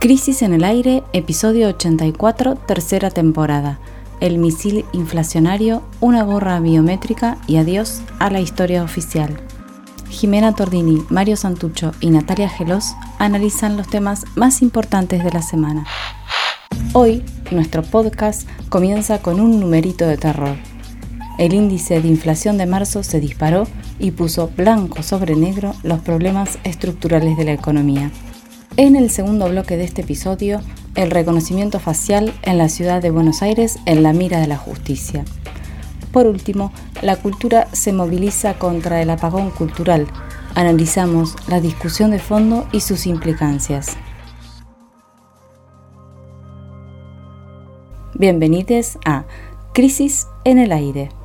Crisis en el aire, episodio 84, tercera temporada. El misil inflacionario, una gorra biométrica y adiós a la historia oficial. Jimena Tordini, Mario Santucho y Natalia Gelos analizan los temas más importantes de la semana. Hoy, nuestro podcast comienza con un numerito de terror. El índice de inflación de marzo se disparó y puso blanco sobre negro los problemas estructurales de la economía. En el segundo bloque de este episodio, el reconocimiento facial en la ciudad de Buenos Aires en la mira de la justicia. Por último, la cultura se moviliza contra el apagón cultural. Analizamos la discusión de fondo y sus implicancias. Bienvenidos a Crisis en el Aire.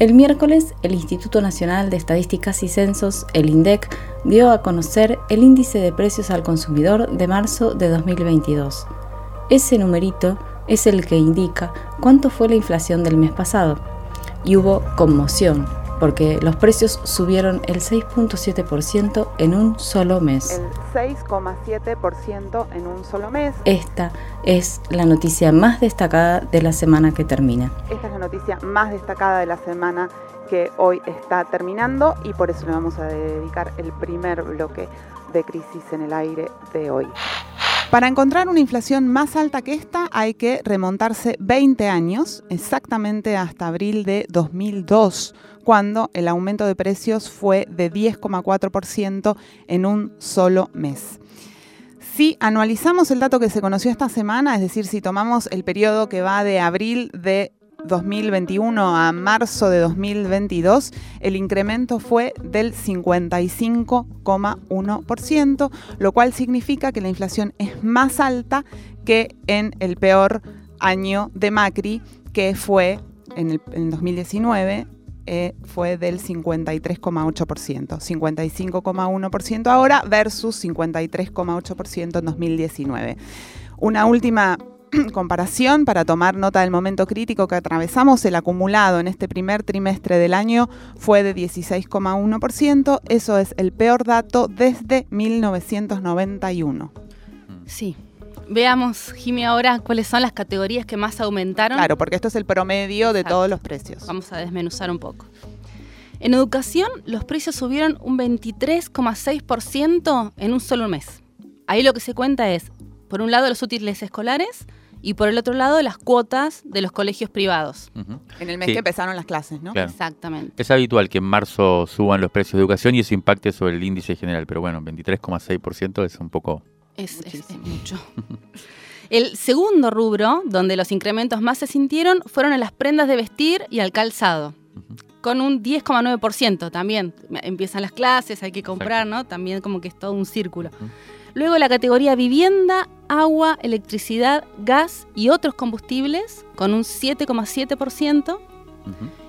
El miércoles, el Instituto Nacional de Estadísticas y Censos, el INDEC, dio a conocer el índice de precios al consumidor de marzo de 2022. Ese numerito es el que indica cuánto fue la inflación del mes pasado. Y hubo conmoción, porque los precios subieron el 6.7% en un solo mes. El 6,7% en un solo mes. Esta es la noticia más destacada de la semana que termina. Esta es la noticia más destacada de la semana que hoy está terminando y por eso le vamos a dedicar el primer bloque de crisis en el aire de hoy. Para encontrar una inflación más alta que esta hay que remontarse 20 años, exactamente hasta abril de 2002 cuando el aumento de precios fue de 10,4% en un solo mes. Si anualizamos el dato que se conoció esta semana, es decir, si tomamos el periodo que va de abril de 2021 a marzo de 2022, el incremento fue del 55,1%, lo cual significa que la inflación es más alta que en el peor año de Macri, que fue en el 2019 eh, fue del 53,8%, 55,1% ahora versus 53,8% en 2019. Una última comparación para tomar nota del momento crítico que atravesamos, el acumulado en este primer trimestre del año fue de 16,1%, eso es el peor dato desde 1991. Sí, Veamos, Jimmy, ahora cuáles son las categorías que más aumentaron. Claro, porque esto es el promedio de todos los precios. Vamos a desmenuzar un poco. En educación, los precios subieron un 23,6% en un solo mes. Ahí lo que se cuenta es, por un lado, los útiles escolares y por el otro lado, las cuotas de los colegios privados. En el mes que empezaron las clases, ¿no? Exactamente. Es habitual que en marzo suban los precios de educación y eso impacte sobre el índice general, pero bueno, 23,6% es un poco es, mucho. El segundo rubro, donde los incrementos más se sintieron, fueron en las prendas de vestir y al calzado, con un 10,9% también. Empiezan las clases, hay que comprar, ¿no? También como que es todo un círculo. Luego la categoría vivienda, agua, electricidad, gas y otros combustibles, con un 7,7%.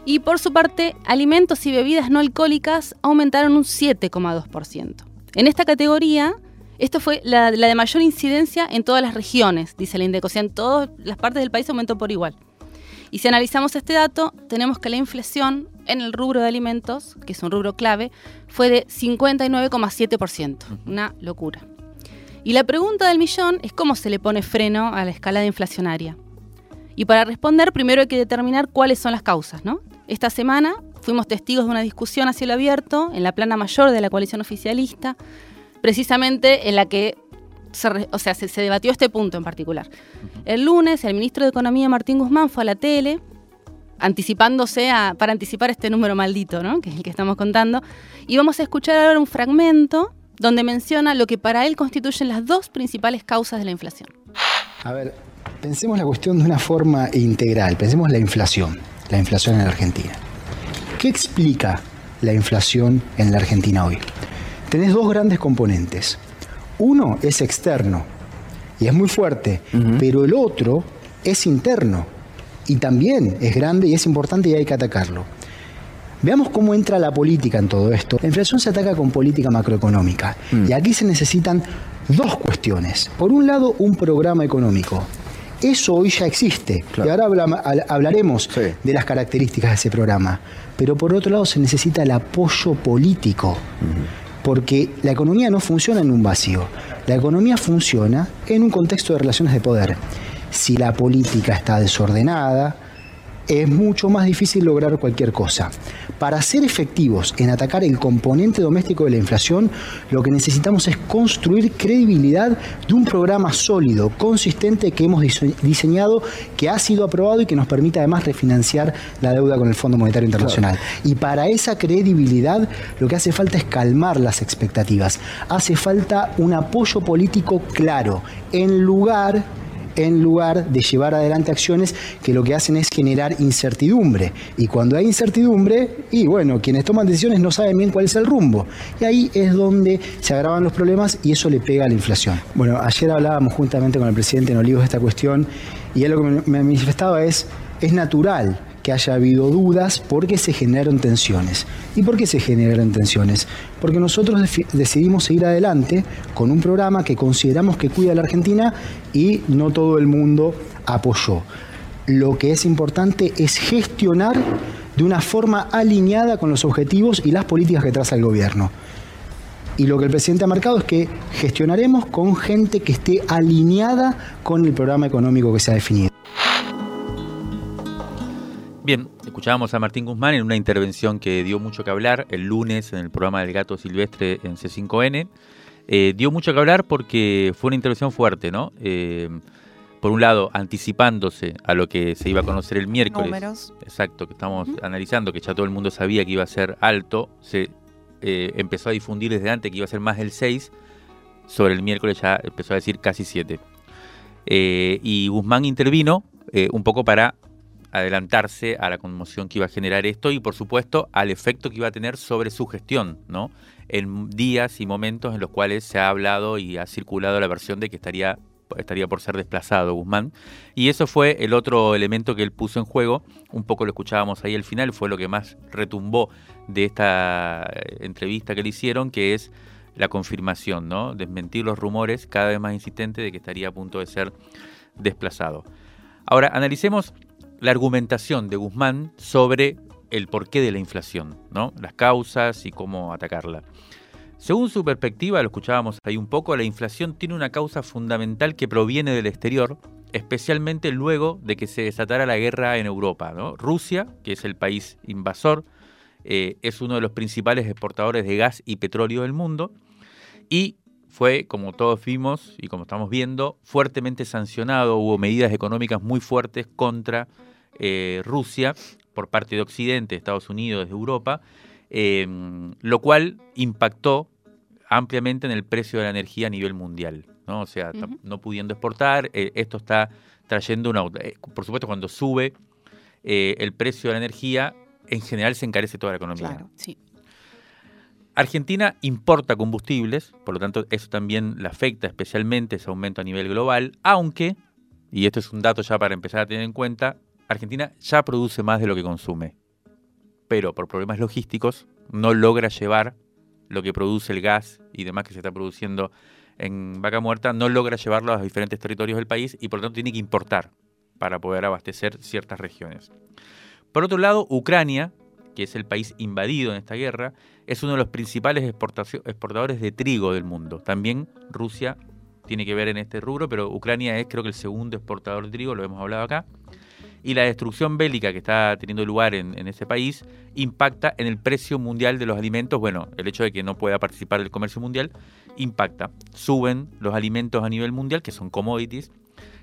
Y por su parte, alimentos y bebidas no alcohólicas aumentaron un 7,2%. En esta categoría esto fue la, de mayor incidencia en todas las regiones, dice el INDEC, o sea, en todas las partes del país aumentó por igual. Y si analizamos este dato, tenemos que la inflación en el rubro de alimentos, que es un rubro clave, fue de 59,7%. Una locura. Y la pregunta del millón es cómo se le pone freno a la escalada inflacionaria. Y para responder, primero hay que determinar cuáles son las causas. ¿no? Esta semana fuimos testigos de una discusión a cielo abierto en la plana mayor de la coalición oficialista, precisamente en la que se, o sea, se, debatió este punto en particular. El lunes, el ministro de Economía, Martín Guzmán, fue a la tele anticipándose a, para anticipar este número maldito, ¿no? que es el que estamos contando. Y vamos a escuchar ahora un fragmento donde menciona lo que para él constituyen las dos principales causas de la inflación. A ver, pensemos la cuestión de una forma integral, pensemos la inflación, la inflación en la Argentina. ¿Qué explica la inflación en la Argentina hoy? tenés dos grandes componentes. Uno es externo y es muy fuerte, pero el otro es interno y también es grande y es importante y hay que atacarlo. Veamos cómo entra la política en todo esto. La inflación se ataca con política macroeconómica mm. y aquí se necesitan dos cuestiones. Por un lado, un programa económico. Eso hoy ya existe y ahora hablaremos de las características de ese programa. Pero por otro lado se necesita el apoyo político. porque la economía no funciona en un vacío, la economía funciona en un contexto de relaciones de poder. Si la política está desordenada, es mucho más difícil lograr cualquier cosa. Para ser efectivos en atacar el componente doméstico de la inflación, lo que necesitamos es construir credibilidad de un programa sólido, consistente que hemos diseñado, que ha sido aprobado y que nos permite además refinanciar la deuda con el Fondo Monetario Internacional. Y para esa credibilidad lo que hace falta es calmar las expectativas. Hace falta un apoyo político claro, en lugar en lugar de llevar adelante acciones que lo que hacen es generar incertidumbre. Y cuando hay incertidumbre, y bueno, quienes toman decisiones no saben bien cuál es el rumbo. Y ahí es donde se agravan los problemas y eso le pega a la inflación. Bueno, ayer hablábamos juntamente con el presidente en Olivos de esta cuestión y él lo que me manifestaba es, es natural que haya habido dudas porque se generaron tensiones. ¿Y por qué se generaron tensiones? Porque nosotros decidimos seguir adelante con un programa que consideramos que cuida a la Argentina y no todo el mundo apoyó. Lo que es importante es gestionar de una forma alineada con los objetivos y las políticas que traza el gobierno. Y lo que el presidente ha marcado es que gestionaremos con gente que esté alineada con el programa económico que se ha definido. Escuchábamos a Martín Guzmán en una intervención que dio mucho que hablar el lunes en el programa del Gato Silvestre en C5N. Eh, dio mucho que hablar porque fue una intervención fuerte, ¿no? Eh, por un lado, anticipándose a lo que se iba a conocer el miércoles. Números. Exacto, que estamos analizando, que ya todo el mundo sabía que iba a ser alto. Se eh, empezó a difundir desde antes que iba a ser más del 6. Sobre el miércoles ya empezó a decir casi 7. y Guzmán intervino un poco para adelantarse a la conmoción que iba a generar esto y por supuesto al efecto que iba a tener sobre su gestión, ¿no? En días y momentos en los cuales se ha hablado y ha circulado la versión de que estaría estaría por ser desplazado Guzmán. Y eso fue el otro elemento que él puso en juego, un poco lo escuchábamos ahí al final, fue lo que más retumbó de esta eh, entrevista que le hicieron, que es la confirmación, ¿no? Desmentir los rumores cada vez más insistentes de que estaría a punto de ser desplazado. Ahora, analicemos la argumentación de Guzmán sobre el porqué de la inflación, ¿no? las causas y cómo atacarla. Según su perspectiva, lo escuchábamos ahí un poco, la inflación tiene una causa fundamental que proviene del exterior, especialmente luego de que se desatara la guerra en Europa. Rusia, que es el país invasor, eh, es uno de los principales exportadores de gas y petróleo del mundo y fue, como todos vimos y como estamos viendo, fuertemente sancionado, hubo medidas económicas muy fuertes contra eh, Rusia por parte de Occidente, Estados Unidos, de Europa, em, lo cual impactó ampliamente en el precio de la energía a nivel mundial. ¿no? O sea, no pudiendo exportar, eh, esto está trayendo una... Eh, por supuesto, cuando sube el precio de la energía, en general se encarece toda la economía. Claro, sí. Argentina importa combustibles, por lo tanto eso también le afecta especialmente ese aumento a nivel global, aunque, y esto es un dato ya para empezar a tener en cuenta, Argentina ya produce más de lo que consume, pero por problemas logísticos no logra llevar lo que produce el gas y demás que se está produciendo en Vaca Muerta, no logra llevarlo a los diferentes territorios del país y por lo tanto tiene que importar para poder abastecer ciertas regiones. Por otro lado, Ucrania, que es el país invadido en esta guerra, es uno de los principales exportadores de trigo del mundo. También Rusia tiene que ver en este rubro, pero Ucrania es creo que el segundo exportador de trigo, lo hemos hablado acá y la destrucción bélica que está teniendo lugar en, ese país impacta en el precio mundial de los alimentos. Bueno, el hecho de que no pueda participar del comercio mundial impacta. Suben los alimentos a nivel mundial, que son commodities,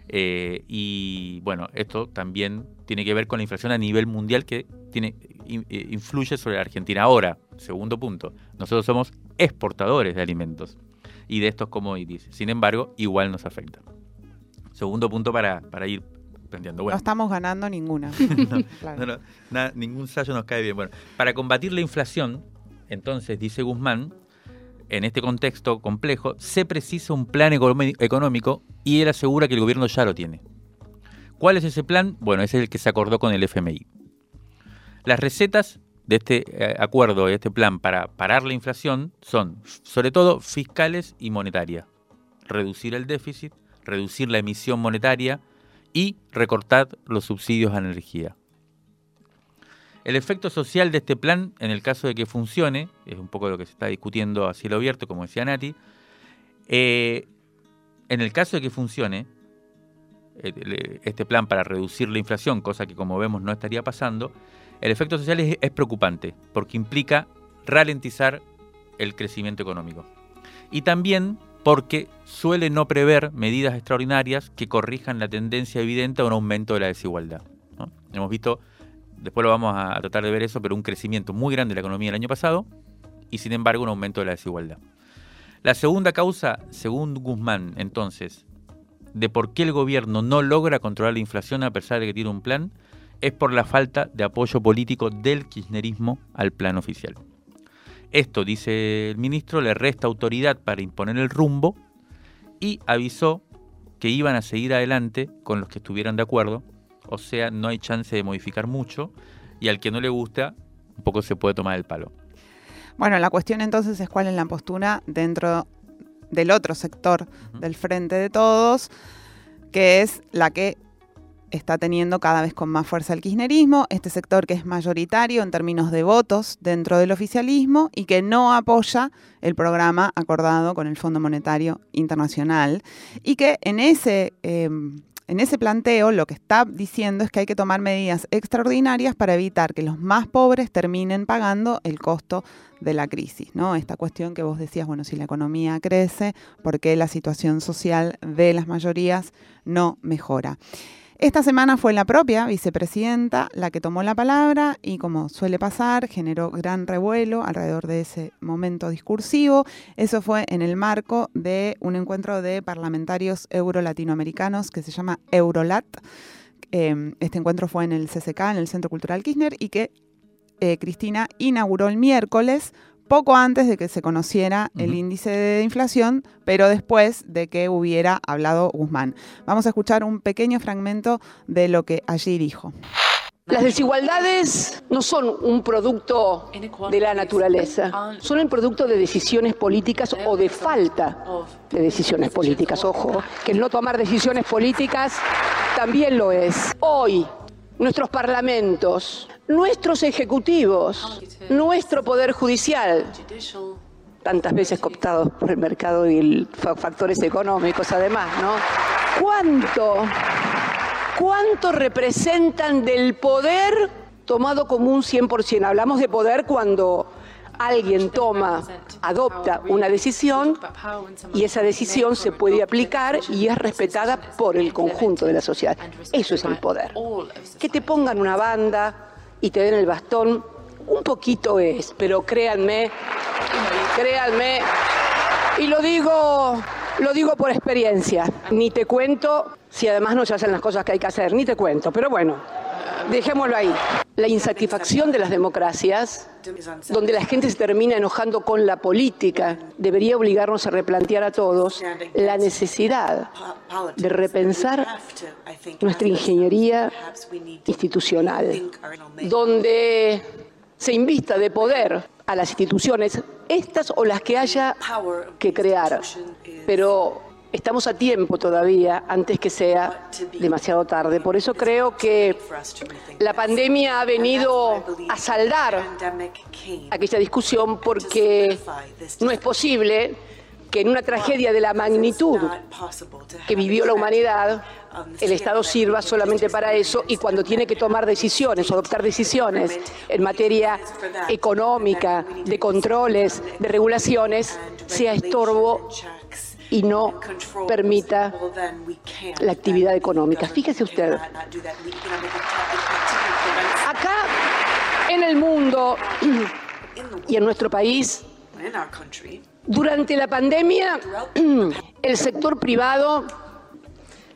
eh, y bueno, esto también tiene que ver con la inflación a nivel mundial que tiene, influye sobre Argentina. Ahora, segundo punto, nosotros somos exportadores de alimentos y de estos commodities. Sin embargo, igual nos afecta. Segundo punto para ir no estamos ganando ninguna. ningún sallo nos cae bien. Bueno, para combatir la inflación, entonces, dice Guzmán, en este contexto complejo, se precisa un plan económico y él asegura que el gobierno ya lo tiene. ¿Cuál es ese plan? Bueno, ese es el que se acordó con el FMI. Las recetas de este eh, acuerdo, de este plan para parar la inflación, son sobre todo fiscales y monetarias. Reducir el déficit, reducir la emisión monetaria, y recortar los subsidios a energía. El efecto social de este plan, en el caso de que funcione, es un poco lo que se está discutiendo a cielo abierto, como decía Nati, eh, en el caso de que funcione eh, este plan para reducir la inflación, cosa que como vemos no estaría pasando, el efecto social es, es preocupante porque implica ralentizar el crecimiento económico. Y también porque suele no prever medidas extraordinarias que corrijan la tendencia evidente a un aumento de la desigualdad. Hemos visto, después lo vamos a tratar de ver eso, pero un crecimiento muy grande de la economía el año pasado y sin embargo un aumento de la desigualdad. La segunda causa, según Guzmán, entonces, de por qué el gobierno no logra controlar la inflación a pesar de que tiene un plan, es por la falta de apoyo político del kirchnerismo al plan oficial. Esto, dice el ministro, le resta autoridad para imponer el rumbo y avisó que iban a seguir adelante con los que estuvieran de acuerdo, o sea, no hay chance de modificar mucho y al que no le gusta, un poco se puede tomar el palo. Bueno, la cuestión entonces es cuál es la postura dentro del otro sector del frente de todos, que es la que está teniendo cada vez con más fuerza el kirchnerismo, este sector que es mayoritario en términos de votos dentro del oficialismo y que no apoya el programa acordado con el Fondo Monetario Internacional y que en ese... Em, en ese planteo lo que está diciendo es que hay que tomar medidas extraordinarias para evitar que los más pobres terminen pagando el costo de la crisis, ¿no? Esta cuestión que vos decías, bueno, si la economía crece, ¿por qué la situación social de las mayorías no mejora? Esta semana fue la propia vicepresidenta la que tomó la palabra y como suele pasar, generó gran revuelo alrededor de ese momento discursivo. Eso fue en el marco de un encuentro de parlamentarios euro-latinoamericanos que se llama Eurolat. Em, este encuentro fue en el CCK, en el Centro Cultural Kirchner, y que eh, Cristina inauguró el miércoles poco antes de que se conociera el índice de inflación, pero después de que hubiera hablado Guzmán. Vamos a escuchar un pequeño fragmento de lo que allí dijo. Las desigualdades no son un producto de la naturaleza, son el producto de decisiones políticas o de falta de decisiones políticas. Ojo, que el no tomar decisiones políticas también lo es. Hoy, nuestros parlamentos, nuestros ejecutivos, nuestro poder judicial, tantas veces cooptados por el mercado y factores económicos además, ¿no? ¿Cuánto, cuánto representan del poder tomado como un 100%? Hablamos de poder cuando alguien toma, adopta una decisión y esa decisión se puede aplicar y es respetada por el conjunto de la sociedad. Eso es el poder. Que te pongan una banda y te den el bastón, un poquito es, pero créanme, créanme, y lo digo, lo digo por experiencia, ni te cuento si además no se hacen las cosas que hay que hacer, ni te cuento, pero bueno, dejémoslo ahí. La insatisfacción de las democracias, donde la gente se termina enojando con la política, debería obligarnos a replantear a todos la necesidad de repensar nuestra ingeniería institucional, donde se invista de poder a las instituciones, estas o las que haya que crear, pero estamos a tiempo todavía antes que sea demasiado tarde. Por eso creo que la pandemia ha venido a saldar aquella discusión porque no es posible que en una tragedia de la magnitud que vivió la humanidad, el Estado sirva solamente para eso y cuando tiene que tomar decisiones, adoptar decisiones en materia económica, de controles, de regulaciones, sea estorbo y no permita la actividad económica. Fíjese usted, acá en el mundo y en nuestro país, durante la pandemia, el sector privado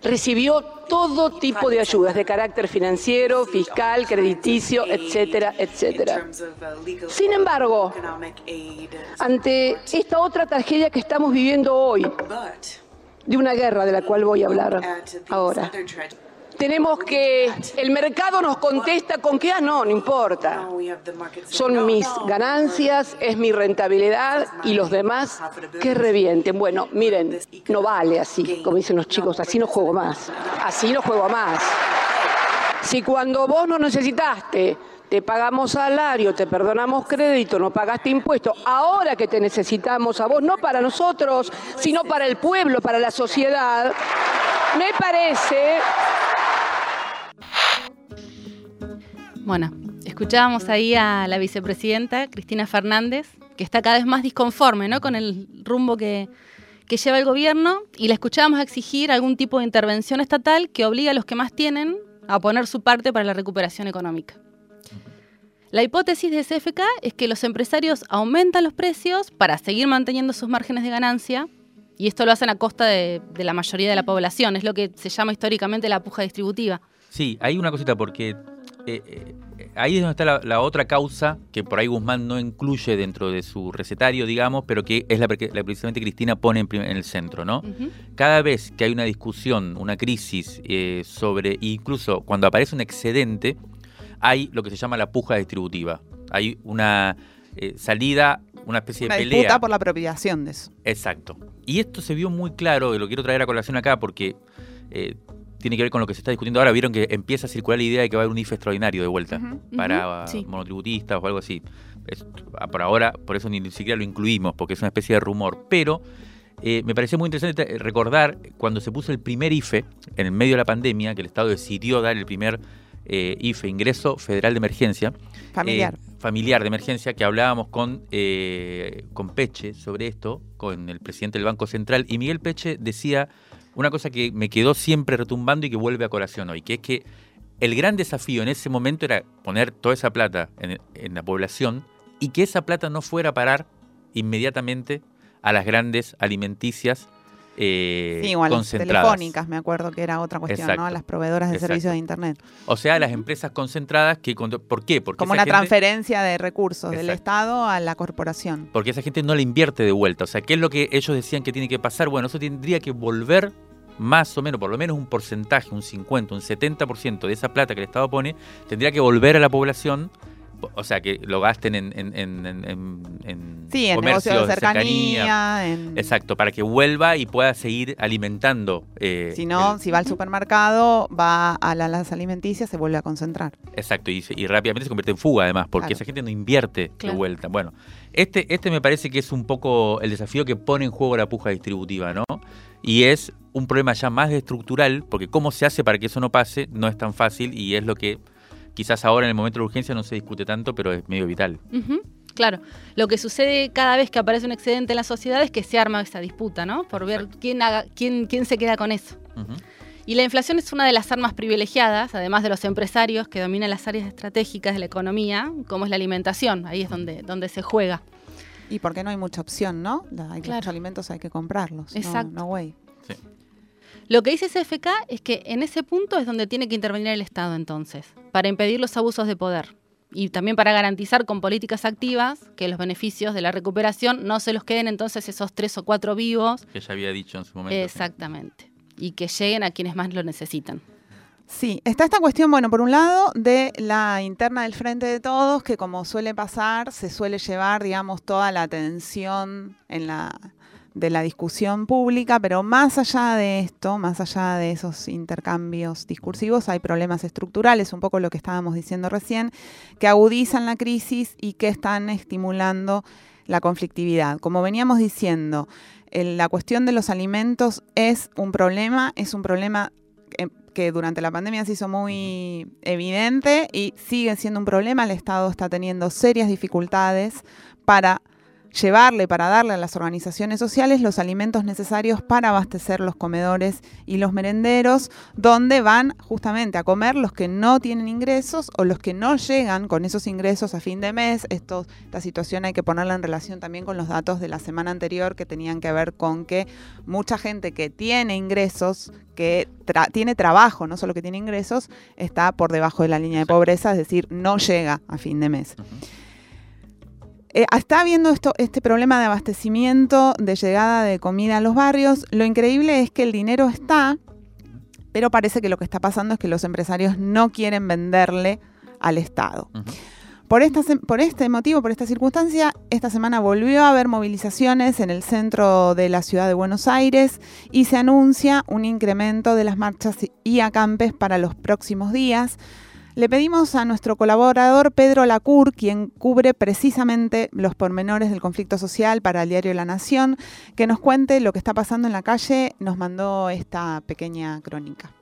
recibió todo tipo de ayudas de carácter financiero, fiscal, crediticio, etcétera, etcétera. Sin embargo, ante esta otra tragedia que estamos viviendo hoy, de una guerra de la cual voy a hablar ahora, tenemos que el mercado nos contesta con que, ah, no, no importa. Son mis ganancias, es mi rentabilidad y los demás que revienten. Bueno, miren, no vale así, como dicen los chicos, así no juego más. Así no juego más. Si cuando vos no necesitaste te pagamos salario, te perdonamos crédito, no pagaste impuestos, ahora que te necesitamos a vos, no para nosotros, sino para el pueblo, para la sociedad, me parece... Bueno, escuchábamos ahí a la vicepresidenta Cristina Fernández, que está cada vez más disconforme ¿no? con el rumbo que, que lleva el gobierno, y la escuchábamos exigir algún tipo de intervención estatal que obligue a los que más tienen a poner su parte para la recuperación económica. La hipótesis de CFK es que los empresarios aumentan los precios para seguir manteniendo sus márgenes de ganancia y esto lo hacen a costa de, la mayoría de la población, es lo que se llama históricamente la puja distributiva. Sí, hay una cosita porque eh, eh, ahí es donde está la, otra causa que por ahí Guzmán no incluye dentro de su recetario, digamos, pero que es la que precisamente Cristina pone en, el centro, ¿no? Cada vez que hay una discusión, una crisis eh, sobre, incluso cuando aparece un excedente, hay lo que se llama la puja distributiva. Hay una eh, salida, una especie de pelea. disputa por la apropiación de eso. Exacto. Y esto se vio muy claro, y lo quiero traer a colación acá porque eh, tiene que ver con lo que se está discutiendo ahora. Vieron que empieza a circular la idea de que va a haber un IFE extraordinario de vuelta para monotributistas o algo así. Ah, por ahora, por eso ni, siquiera lo incluimos, porque es una especie de rumor. Pero eh, me pareció muy interesante recordar cuando se puso el primer IFE en el medio de la pandemia, que el Estado decidió dar el primer eh, IFE, Ingreso Federal de Emergencia. Familiar. Eh, familiar de emergencia, que hablábamos con, eh, con Peche sobre esto, con el presidente del Banco Central, y Miguel Peche decía una cosa que me quedó siempre retumbando y que vuelve a colación hoy, que es que el gran desafío en ese momento era poner toda esa plata en, en la población y que esa plata no fuera a parar inmediatamente a las grandes alimenticias eh, sí, igual las telefónicas, me acuerdo que era otra cuestión, ¿no? Las proveedoras de servicios de Internet. O sea, las empresas concentradas que... ¿Por qué? Porque Como una transferencia de recursos del Estado a la corporación. Porque esa gente no le invierte de vuelta. O sea, ¿qué es lo que ellos decían que tiene que pasar? Bueno, eso tendría que volver más o menos, por lo menos un porcentaje, un 50, un 70% de esa plata que el Estado pone, tendría que volver a la población o sea, que lo gasten en, en, en, en sí, en negocios de cercanía. Exacto, para que vuelva y pueda seguir alimentando. Eh, si no, si va al supermercado, va a las alimenticias, se vuelve a concentrar. Exacto, y, y rápidamente se convierte en fuga además, porque esa gente no invierte de vuelta. Bueno, este, este me parece que es un poco el desafío que pone en juego la puja distributiva, ¿no? Y es un problema ya más estructural, porque cómo se hace para que eso no pase no es tan fácil y es lo que quizás ahora en el momento de urgencia no se discute tanto, pero es medio vital. Claro, lo que sucede cada vez que aparece un excedente en la sociedad es que se arma esa disputa, ¿no? Por ver quién, haga, quién, quién se queda con eso. Y la inflación es una de las armas privilegiadas, además de los empresarios que dominan las áreas estratégicas de la economía, como es la alimentación, ahí es donde, donde se juega. Y porque no hay mucha opción, ¿no? Hay muchos alimentos, hay que comprarlos. Exacto. No, way. Lo que dice CFK es que en ese punto es donde tiene que intervenir el Estado entonces, para impedir los abusos de poder y también para garantizar con políticas activas que los beneficios de la recuperación no se los queden entonces esos tres o cuatro vivos. Que ya había dicho en su momento. Exactamente. Y que lleguen a quienes más lo necesitan. Sí, está esta cuestión, bueno, por un lado, de la interna del Frente de Todos, que como suele pasar, se suele llevar, digamos, toda la atención en la, de la discusión pública, pero más allá de esto, más allá de esos intercambios discursivos, hay problemas estructurales, un poco lo que estábamos diciendo recién, que agudizan la crisis y que están estimulando la conflictividad. Como veníamos diciendo, la cuestión de los alimentos es un problema, es un problema que durante la pandemia se hizo muy evidente y sigue siendo un problema. El Estado está teniendo serias dificultades para llevarle, para darle a las organizaciones sociales los alimentos necesarios para abastecer los comedores y los merenderos, donde van justamente a comer los que no tienen ingresos o los que no llegan con esos ingresos a fin de mes. Esto, esta situación hay que ponerla en relación también con los datos de la semana anterior que tenían que ver con que mucha gente que tiene ingresos, que tiene trabajo, no solo que tiene ingresos, está por debajo de la línea de pobreza, es decir, no llega a fin de mes. Eh, está habiendo esto, este problema de abastecimiento, de llegada de comida a los barrios. Lo increíble es que el dinero está, pero parece que lo que está pasando es que los empresarios no quieren venderle al Estado. Por, por, este motivo, por esta circunstancia, esta semana volvió a haber movilizaciones en el centro de la ciudad de Buenos Aires y se anuncia un incremento de las marchas y acampes para los próximos días. Le pedimos a nuestro colaborador Pedro Lacour, quien cubre precisamente los pormenores del conflicto social para el diario La Nación, que nos cuente lo que está pasando en la calle. Nos mandó esta pequeña crónica.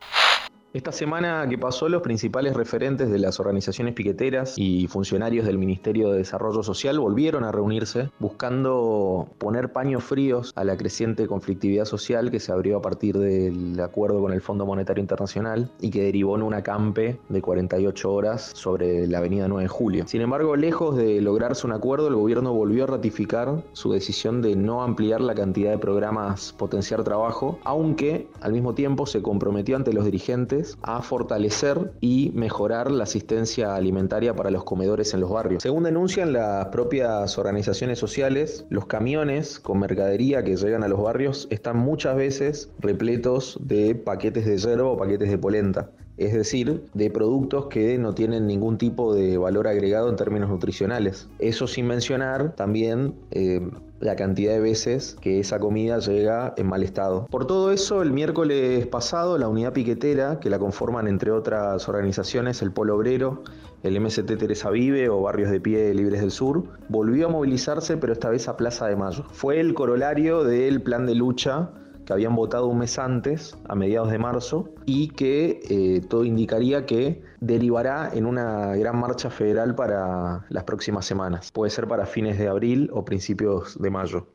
Esta semana que pasó, los principales referentes de las organizaciones piqueteras y funcionarios del Ministerio de Desarrollo Social volvieron a reunirse buscando poner paños fríos a la creciente conflictividad social que se abrió a partir del acuerdo con el Fondo Monetario Internacional y que derivó en un acampe de 48 horas sobre la avenida 9 de Julio. Sin embargo, lejos de lograrse un acuerdo, el gobierno volvió a ratificar su decisión de no ampliar la cantidad de programas potenciar trabajo, aunque al mismo tiempo se comprometió ante los dirigentes a fortalecer y mejorar la asistencia alimentaria para los comedores en los barrios. Según denuncian las propias organizaciones sociales, los camiones con mercadería que llegan a los barrios están muchas veces repletos de paquetes de yerba o paquetes de polenta es decir, de productos que no tienen ningún tipo de valor agregado en términos nutricionales. Eso sin mencionar también eh, la cantidad de veces que esa comida llega en mal estado. Por todo eso, el miércoles pasado, la unidad piquetera, que la conforman entre otras organizaciones, el Polo Obrero, el MST Teresa Vive o Barrios de Pie Libres del Sur, volvió a movilizarse, pero esta vez a Plaza de Mayo. Fue el corolario del plan de lucha que habían votado un mes antes, a mediados de marzo, y que eh, todo indicaría que derivará en una gran marcha federal para las próximas semanas. Puede ser para fines de abril o principios de mayo.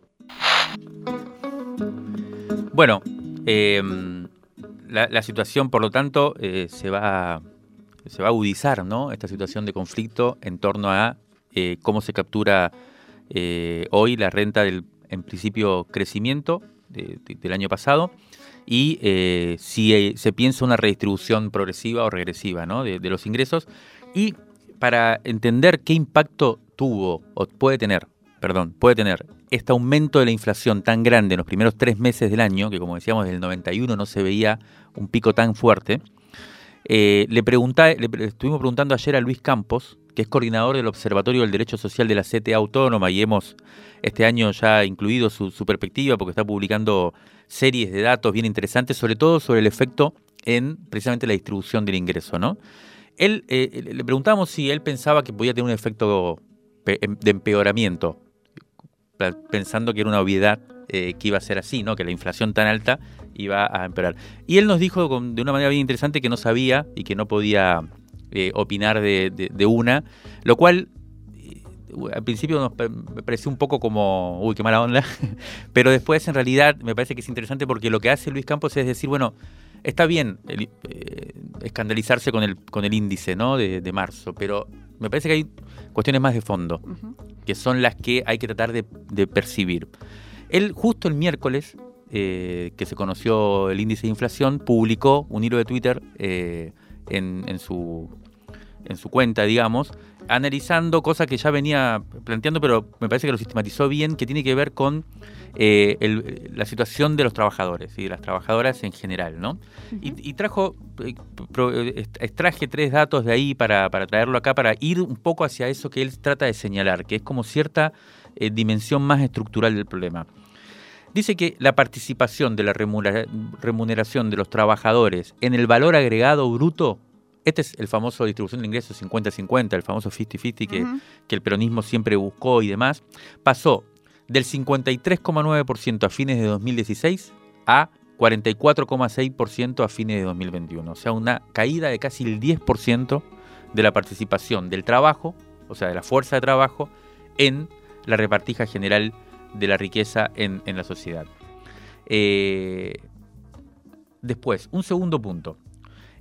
Bueno, em, la, situación, por lo tanto, eh, se, va, se va a agudizar, ¿no? Esta situación de conflicto en torno a eh, cómo se captura hoy la renta del, en principio, crecimiento del año pasado y eh, si eh, se piensa una redistribución progresiva o regresiva de, los ingresos. Y para entender qué impacto tuvo o puede tener, perdón, puede tener este aumento de la inflación tan grande en los primeros tres meses del año, que como decíamos, del 91 no se veía un pico tan fuerte, eh, le, pregunté, le estuvimos preguntando ayer a Luis Campos, que es coordinador del Observatorio del Derecho Social de la CTA Autónoma y hemos este año ya incluido su, perspectiva porque está publicando series de datos bien interesantes, sobre todo sobre el efecto en precisamente la distribución del ingreso. ¿no? Él, eh, le preguntamos si él pensaba que podía tener un efecto em, de empeoramiento, pensando que era una obviedad eh, que iba a ser así, ¿no? que la inflación tan alta iba a empeorar. Y él nos dijo de una manera bien interesante que no sabía y que no podía eh, opinar de, una, lo cual eh, al principio nos me pareció un poco como, uy, qué mala onda, pero después en realidad me parece que es interesante porque lo que hace Luis Campos es decir, bueno, está bien eh, escandalizarse con el, con el índice ¿no? de, marzo, pero me parece que hay cuestiones más de fondo, que son las que hay que tratar de, percibir. Él justo el miércoles, que se conoció el índice de inflación, publicó un hilo de Twitter en, su, en su cuenta, digamos, analizando cosas que ya venía planteando, pero me parece que lo sistematizó bien, que tiene que ver con eh, la situación de los trabajadores y de las trabajadoras en general, ¿no? y, trajo, eh, extraje tres datos de ahí para, traerlo acá, para ir un poco hacia eso que él trata de señalar, que es como cierta eh, dimensión más estructural del problema. Dice que la participación de la remuneración de los trabajadores en el valor agregado bruto, este es el famoso distribución de ingresos 50-50, el famoso 50-50 que, que el peronismo siempre buscó y demás, pasó del 53,9% a fines de 2016 a 44,6% a fines de 2021. O sea, una caída de casi el 10% de la participación del trabajo, o sea, de la fuerza de trabajo, en la repartija general de la riqueza en, la sociedad. Eh, después, un segundo punto.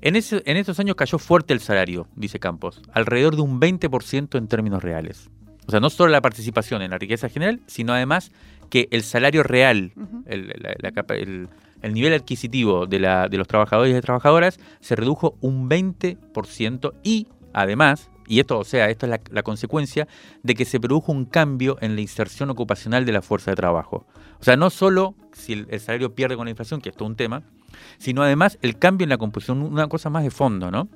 En, en estos años cayó fuerte el salario, dice Campos, alrededor de un 20% en términos reales. O sea, no solo la participación en la riqueza general, sino además que el salario real, el, nivel adquisitivo de, de los trabajadores y trabajadoras se redujo un 20% y además y esto, o sea, esto es la, consecuencia de que se produjo un cambio en la inserción ocupacional de la fuerza de trabajo. O sea, no solo si el, salario pierde con la inflación, que es todo un tema, sino además el cambio en la composición, una cosa más de fondo, ¿no?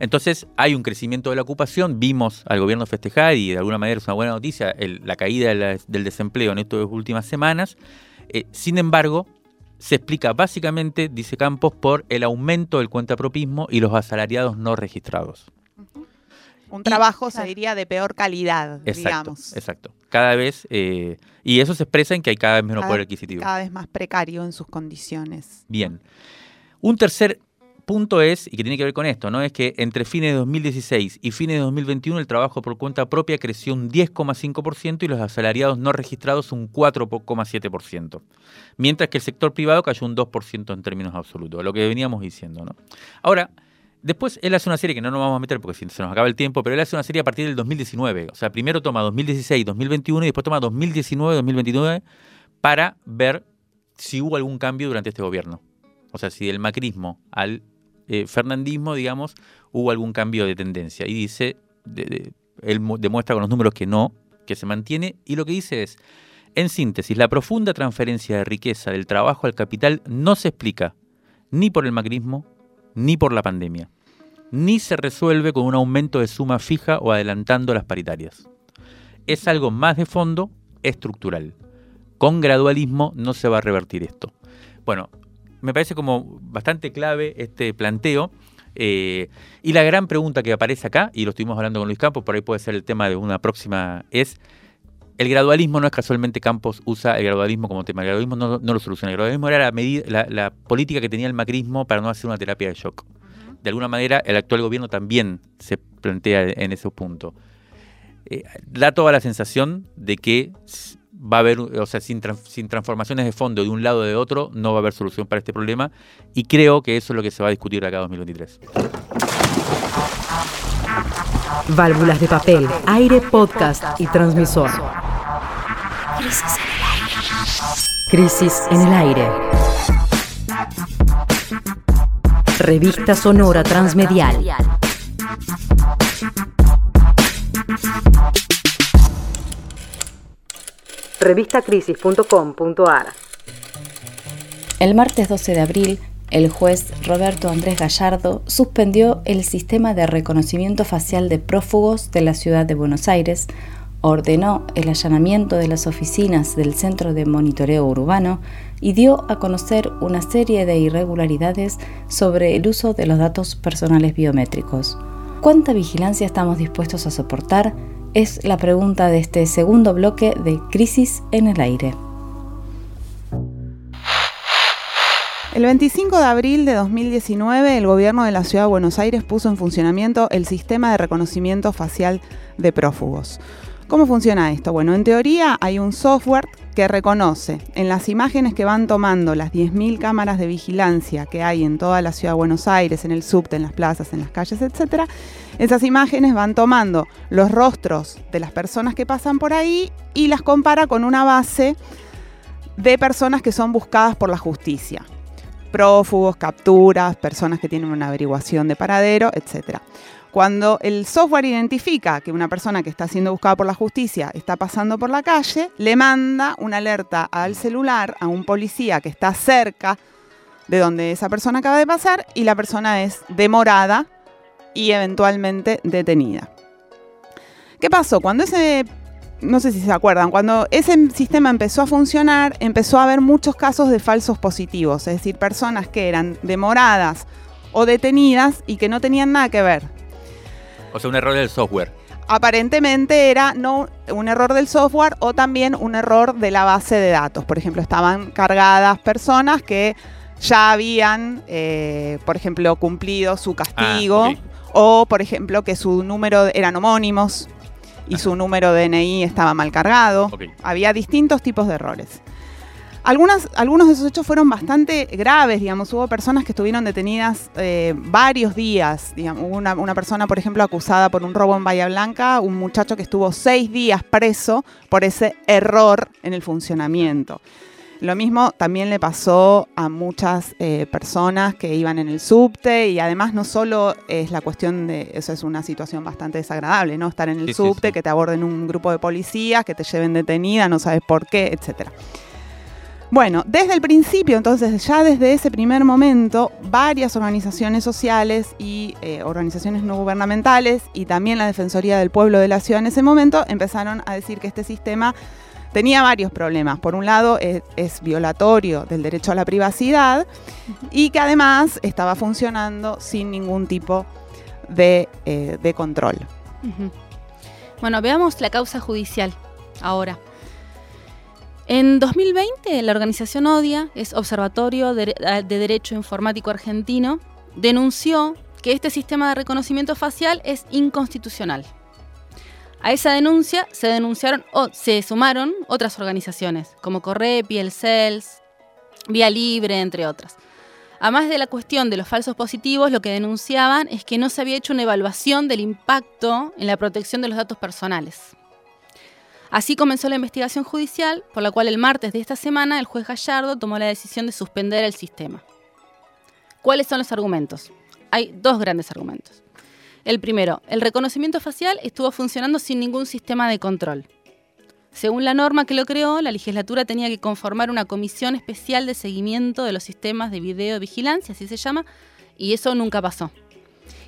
Entonces hay un crecimiento de la ocupación, vimos al gobierno festejar y de alguna manera es una buena noticia la caída del desempleo en estas últimas semanas. Eh, sin embargo, se explica básicamente, dice Campos, por el aumento del cuentapropismo y los asalariados no registrados. Un trabajo, se diría, de peor calidad, digamos. Exacto. Cada vez, eh, y eso se expresa en que hay cada vez menos poder adquisitivo. Cada vez más precario en sus condiciones. Bien. Un tercer punto es, y que tiene que ver con esto, ¿no? Es que entre fines de 2016 y fines de 2021 el trabajo por cuenta propia creció un 10,5% y los asalariados no registrados un 4,7%. Mientras que el sector privado cayó un 2% en términos absolutos, lo que veníamos diciendo, ¿no? Ahora, después él hace una serie que no nos vamos a meter porque se nos acaba el tiempo, pero él hace una serie a partir del 2019. O sea, primero toma 2016, 2021 y después toma 2019, 2029 para ver si hubo algún cambio durante este gobierno. O sea, si del macrismo al eh, fernandismo, digamos, hubo algún cambio de tendencia. Y dice, él demuestra con los números que no, que se mantiene, y lo que dice es, en síntesis, la profunda transferencia de riqueza del trabajo al capital no se explica ni por el macrismo, ni por la pandemia, ni se resuelve con un aumento de suma fija o adelantando las paritarias. Es algo más de fondo, estructural. Con gradualismo no se va a revertir esto. Bueno, me parece como bastante clave este planteo. Eh, y la gran pregunta que aparece acá, y lo estuvimos hablando con Luis Campos, por ahí puede ser el tema de una próxima, es, el gradualismo no es casualmente Campos usa el gradualismo como tema, el gradualismo no, lo soluciona, el gradualismo era la, medida, la, política que tenía el macrismo para no hacer una terapia de shock. De alguna manera, el actual gobierno también se plantea en ese punto. Eh, da toda la sensación de que va a haber, o sea, sin, sin, transformaciones de fondo de un lado o de otro, no va a haber solución para este problema. Y creo que eso es lo que se va a discutir acá en 2023. Válvulas de papel, aire, podcast y transmisor. Crisis en el aire. Revista Sonora Transmedial. revistacrisis.com.ar. El martes 12 de abril, el juez Roberto Andrés Gallardo suspendió el sistema de reconocimiento facial de prófugos de la ciudad de Buenos Aires, ordenó el allanamiento de las oficinas del Centro de Monitoreo Urbano y dio a conocer una serie de irregularidades sobre el uso de los datos personales biométricos. ¿Cuánta vigilancia estamos dispuestos a soportar? es la pregunta de este segundo bloque de Crisis en el Aire. El 25 de abril de 2019, el gobierno de la Ciudad de Buenos Aires puso en funcionamiento el sistema de reconocimiento facial de prófugos. ¿Cómo funciona esto? Bueno, en teoría hay un software que reconoce en las imágenes que van tomando las 10.000 cámaras de vigilancia que hay en toda la ciudad de Buenos Aires, en el subte, en las plazas, en las calles, etc. Esas imágenes van tomando los rostros de las personas que pasan por ahí y las compara con una base de personas que son buscadas por la justicia. Prófugos, capturas, personas que tienen una averiguación de paradero, etc. Cuando el software identifica que una persona que está siendo buscada por la justicia está pasando por la calle, le manda una alerta al celular a un policía que está cerca de donde esa persona acaba de pasar y la persona es demorada y eventualmente detenida. ¿Qué pasó? Cuando ese, no sé si se acuerdan, cuando ese sistema empezó a funcionar, empezó a haber muchos casos de falsos positivos, es decir, personas que eran demoradas o detenidas y que no tenían nada que ver o sea, un error del software. Aparentemente era no un error del software o también un error de la base de datos. Por ejemplo, estaban cargadas personas que ya habían, eh, por ejemplo, cumplido su castigo. Ah, o, por ejemplo, que su número eran homónimos y su número de DNI estaba mal cargado. Había distintos tipos de errores algunos de esos hechos fueron bastante graves, digamos, hubo personas que estuvieron detenidas eh, varios días, digamos, una, una, persona, por ejemplo, acusada por un robo en Bahía Blanca, un muchacho que estuvo seis días preso por ese error en el funcionamiento. Lo mismo también le pasó a muchas eh, personas que iban en el subte y además no solo es la cuestión de, eso es una situación bastante desagradable, ¿no? Estar en el subte, que te aborden un grupo de policías, que te lleven detenida, no sabes por qué, etcétera. Bueno, desde el principio, entonces, ya desde ese primer momento, varias organizaciones sociales y eh, organizaciones no gubernamentales y también la Defensoría del Pueblo de la Ciudad en ese momento empezaron a decir que este sistema tenía varios problemas. Por un lado, es, es violatorio del derecho a la privacidad y que además estaba funcionando sin ningún tipo de, eh, de control. Bueno, veamos la causa judicial ahora. En 2020, la organización ODIA, es Observatorio de, de Derecho Informático Argentino, denunció que este sistema de reconocimiento facial es inconstitucional. A esa denuncia se denunciaron o se sumaron otras organizaciones, como Correpi, el CELS, Vía Libre, entre otras. Además de la cuestión de los falsos positivos, lo que denunciaban es que no se había hecho una evaluación del impacto en la protección de los datos personales. Así comenzó la investigación judicial, por la cual el martes de esta semana el juez Gallardo tomó la decisión de suspender el sistema. ¿Cuáles son los argumentos? Hay dos grandes argumentos. El primero, el reconocimiento facial estuvo funcionando sin ningún sistema de control. Según la norma que lo creó, la legislatura tenía que conformar una comisión especial de seguimiento de los sistemas de videovigilancia, así se llama, y eso nunca pasó.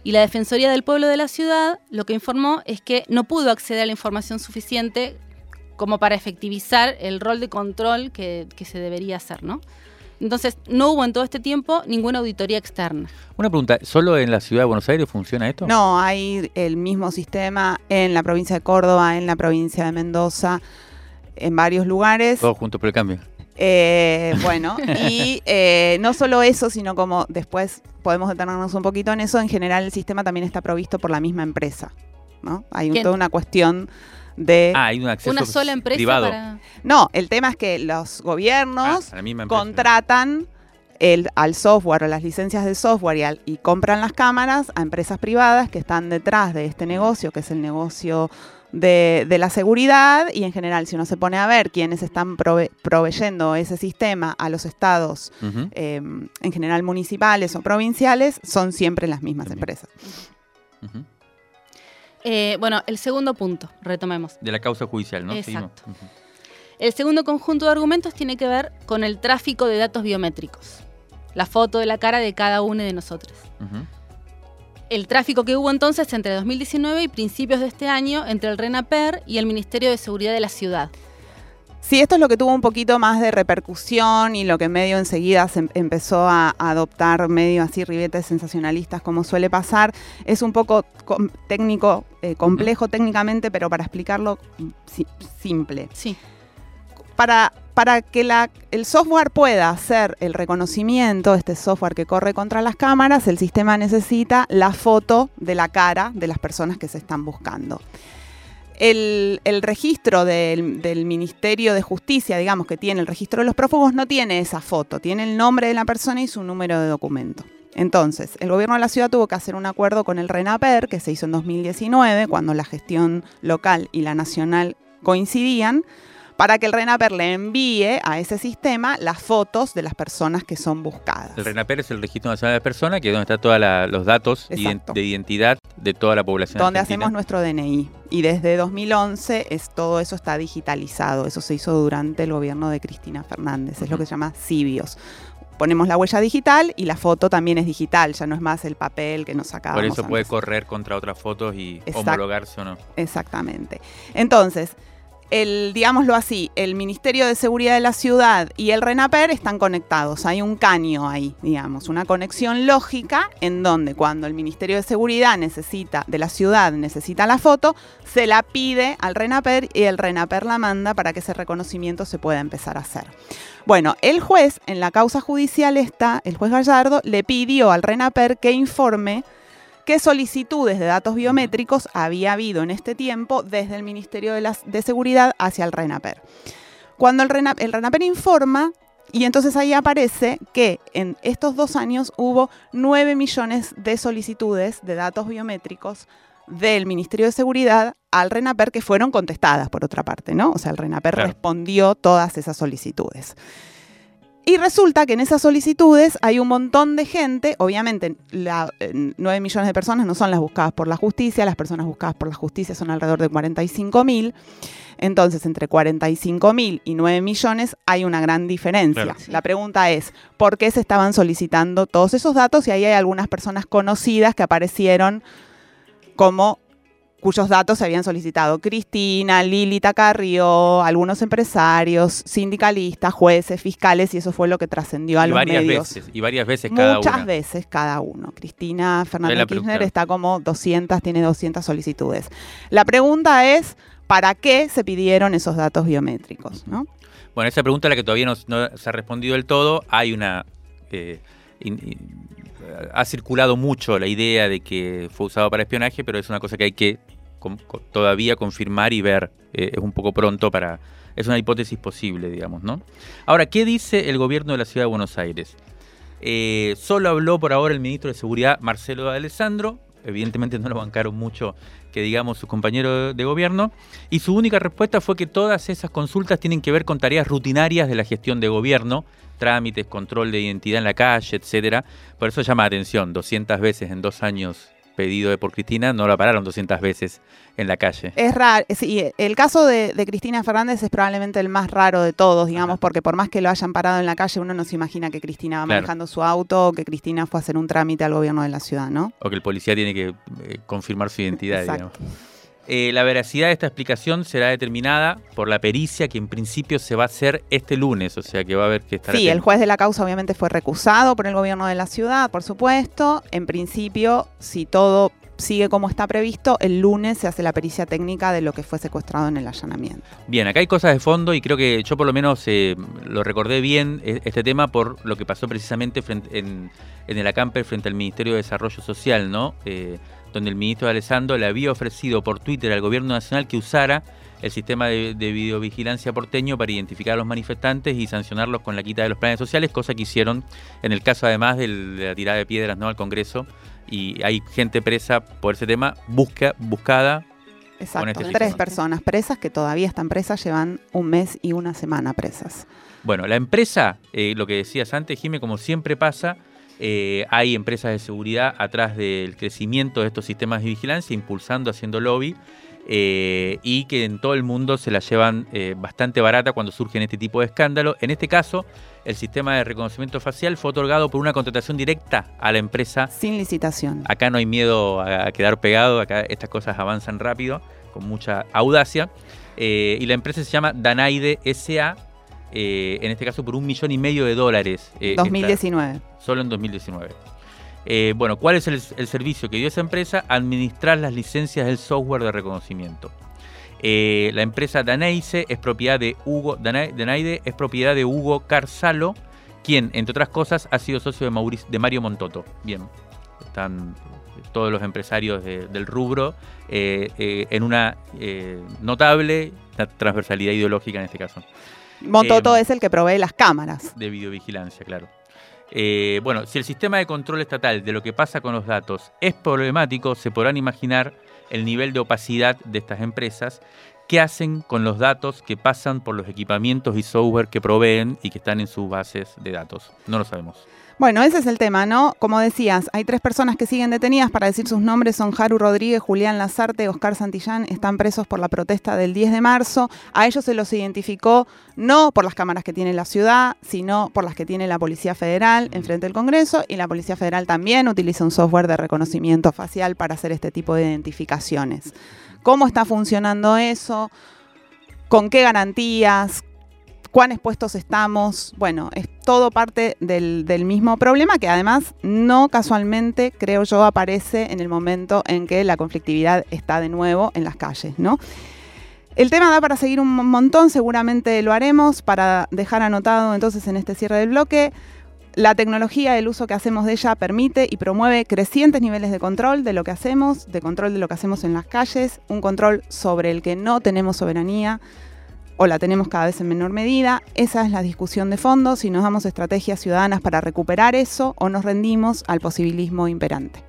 Y la Defensoría del Pueblo de la Ciudad lo que informó es que no pudo acceder a la información suficiente como para efectivizar el rol de control que, que se debería hacer, ¿no? Entonces, no hubo en todo este tiempo ninguna auditoría externa. Una pregunta, ¿solo en la ciudad de Buenos Aires funciona esto? No, hay el mismo sistema en la provincia de Córdoba, en la provincia de Mendoza, en varios lugares. Todos juntos por el cambio. Eh, bueno, y eh, no solo eso, sino como después podemos detenernos un poquito en eso, en general el sistema también está provisto por la misma empresa. ¿no? Hay toda una cuestión de... Ah, hay un acceso Una sola empresa privado. para... No, el tema es que los gobiernos Ah, contratan el, al software o las licencias de software y, al- y compran las cámaras a empresas privadas que están detrás de este negocio, que es el negocio de, de la seguridad. Y en general, si uno se pone a ver quiénes están prove- proveyendo ese sistema a los estados, eh, en general municipales o provinciales, son siempre las mismas También. empresas. Ujú. Eh, bueno, el segundo punto, retomemos. De la causa judicial, ¿no? Exacto. El segundo conjunto de argumentos tiene que ver con el tráfico de datos biométricos. La foto de la cara de cada uno de nosotros. El tráfico que hubo entonces entre 2019 y principios de este año entre el RENAPER y el Ministerio de Seguridad de la Ciudad. Sí, esto es lo que tuvo un poquito más de repercusión y lo que medio enseguida se em- empezó a, adoptar medio así ribetes sensacionalistas como suele pasar. Es un poco técnico, eh, complejo técnicamente, pero para explicarlo mm, si- simple. Sí. Para, para que la- el software pueda hacer el reconocimiento, este software que corre contra las cámaras, el sistema necesita la foto de la cara de las personas que se están buscando. El, el registro del, del Ministerio de Justicia, digamos, que tiene el registro de los prófugos, no tiene esa foto, tiene el nombre de la persona y su número de documento. Entonces, el gobierno de la ciudad tuvo que hacer un acuerdo con el RENAPER, que se hizo en 2019, cuando la gestión local y la nacional coincidían, para que el RENAPER le envíe a ese sistema las fotos de las personas que son buscadas. El RENAPER es el Registro Nacional de Personas, que es donde están todos los datos Exacto. de identidad de toda la población donde argentina. hacemos nuestro DNI. Y desde 2011 es, todo eso está digitalizado. Eso se hizo durante el gobierno de Cristina Fernández. Es lo que se llama CIBIOS. Ponemos la huella digital y la foto también es digital, ya no es más el papel que nos sacábamos. Por eso puede correr contra otras fotos y homologarse o no. Exactamente. Entonces, el, digámoslo así, el Ministerio de Seguridad de la Ciudad y el RENAPER están conectados. Hay un caño ahí, digamos, una conexión lógica en donde cuando el Ministerio de Seguridad necesita, de la ciudad necesita la foto, se la pide al RENAPER y el RENAPER la manda para que ese reconocimiento se pueda empezar a hacer. Bueno, el juez en la causa judicial esta, el juez Gallardo, le pidió al RENAPER que informe qué solicitudes de datos biométricos había habido en este tiempo desde el Ministerio de, Seguridad hacia el RENAPER. Cuando el, RENA- el RENAPER informa, y entonces ahí aparece que en estos dos años hubo 9 millones de solicitudes de datos biométricos del Ministerio de Seguridad al RENAPER que fueron contestadas, por otra parte, ¿no? O sea, el RENAPER Claro. respondió todas esas solicitudes. Y resulta que en esas solicitudes hay un montón de gente, obviamente la, 9 millones de personas no son las buscadas por la justicia, las personas buscadas por la justicia son alrededor de 45 mil. Entonces, entre 45 mil y 9 millones hay una gran diferencia. La pregunta es, ¿por qué se estaban solicitando todos esos datos? Y ahí hay algunas personas conocidas que aparecieron como cuyos datos se habían solicitado Cristina, Lili Tacarrio, algunos empresarios, sindicalistas, jueces, fiscales, y eso fue lo que trascendió a y los varias medios. veces, y varias veces cada Muchas una. veces cada uno. Cristina Fernández Kirchner pregunta. está como 200, tiene 200 solicitudes. La pregunta es, ¿para qué se pidieron esos datos biométricos? ¿no? Bueno, esa pregunta es la que todavía no, no se ha respondido del todo. Hay una... eh, in- in- ha circulado mucho la idea de que fue usado para espionaje, pero es una cosa que hay que todavía confirmar y ver. Eh, es un poco pronto para... Es una hipótesis posible, digamos, ¿no? Ahora, ¿qué dice el gobierno de la Ciudad de Buenos Aires? Eh, solo habló por ahora el ministro de Seguridad, Marcelo de Alessandro. Evidentemente no lo bancaron mucho que digamos sus compañeros de gobierno. Y su única respuesta fue que todas esas consultas tienen que ver con tareas rutinarias de la gestión de gobierno, trámites, control de identidad en la calle, etcétera. Por eso llama la atención, 200 veces en dos años pedido de por Cristina, no la pararon 200 veces en la calle. Es raro, sí, el caso de, de Cristina Fernández es probablemente el más raro de todos, digamos, Ajá. porque por más que lo hayan parado en la calle, uno no se imagina que Cristina va Claro. manejando su auto o que Cristina fue a hacer un trámite al gobierno de la ciudad, ¿no? O que el policía tiene que eh, confirmar su identidad, Exacto. digamos. Eh, la veracidad de esta explicación será determinada por la pericia que en principio se va a hacer este lunes, o sea que va a haber que estar Sí, el juez de la causa obviamente fue recusado por el gobierno de la ciudad, por supuesto. En principio, si todo sigue como está previsto, el lunes se hace la pericia técnica de lo que fue secuestrado en el allanamiento. Bien, acá hay cosas de fondo y creo que yo por lo menos eh, lo recordé bien e- este tema por lo que pasó precisamente frente- en, en el acamper frente al Ministerio de Desarrollo Social, ¿no? Eh, donde el ministro de Alessandro le había ofrecido por Twitter al gobierno nacional que usara el sistema de, de videovigilancia porteño para identificar a los manifestantes y sancionarlos con la quita de los planes sociales, cosa que hicieron en el caso además del- de la tirada de piedras ¿no? al Congreso. Y hay gente presa por ese tema, busca, buscada Exacto. este Tres sistema. personas presas que todavía están presas, llevan un mes y una semana presas. Bueno, la empresa, eh, lo que decías antes, Jimé, como siempre pasa, eh, hay empresas de seguridad atrás del crecimiento de estos sistemas de vigilancia, impulsando, haciendo lobby, eh, y que en todo el mundo se la llevan eh, bastante barata cuando surgen este tipo de escándalos. En este caso, el sistema de reconocimiento facial fue otorgado por una contratación directa a la empresa Sin licitación. Acá no hay miedo a a quedar pegado, acá estas cosas avanzan rápido, con mucha audacia. Eh, y la empresa se llama Danaide SA, eh, en este caso por un millón y medio de dólares. eh, esta- 2019. solo en 2019. Eh, bueno, ¿cuál es el, el servicio que dio esa empresa? Administrar las licencias del software de reconocimiento. Eh, la empresa Danaide es propiedad de Hugo Dana- Danaide es propiedad de Hugo Carzalo, quien, entre otras cosas, ha sido socio de, Mauricio, de Mario Montoto. Bien, están todos los empresarios de- del rubro eh, eh, en una eh, notable transversalidad ideológica en este caso Montoto Em, es el que provee las cámaras. de videovigilancia, claro. Eh, bueno, si el sistema de control estatal de lo que pasa con los datos es problemático, se podrán imaginar el nivel de opacidad de estas empresas que hacen con los datos que pasan por los equipamientos y software que proveen y que están en sus bases de datos. No lo sabemos. Bueno, ese es el tema, ¿no? Como decías, hay tres personas que siguen detenidas para decir sus nombres, son Haru Rodríguez, Julián Lazarte, Oscar Santillán, están presos por la protesta del 10 de marzo. A ellos se los identificó no por las cámaras que tiene la ciudad, sino por las que tiene la Policía Federal enfrente del Congreso y la Policía Federal también utiliza un software de reconocimiento facial para hacer este tipo de identificaciones. ¿Cómo está funcionando eso? ¿Con qué garantías? Cuán expuestos estamos. Bueno, es todo parte del, del mismo problema que además no casualmente, creo yo, aparece en el momento en que la conflictividad está de nuevo en las calles. El tema da para seguir un montón, seguramente lo haremos para dejar anotado entonces en este cierre del bloque. La tecnología, el uso que hacemos de ella permite y promueve crecientes niveles de control de lo que hacemos, de control de lo que hacemos en las calles, un control sobre el que no tenemos soberanía, o la tenemos cada vez en menor medida. Esa es la discusión de fondo, si nos damos estrategias ciudadanas para recuperar eso o nos rendimos al posibilismo imperante.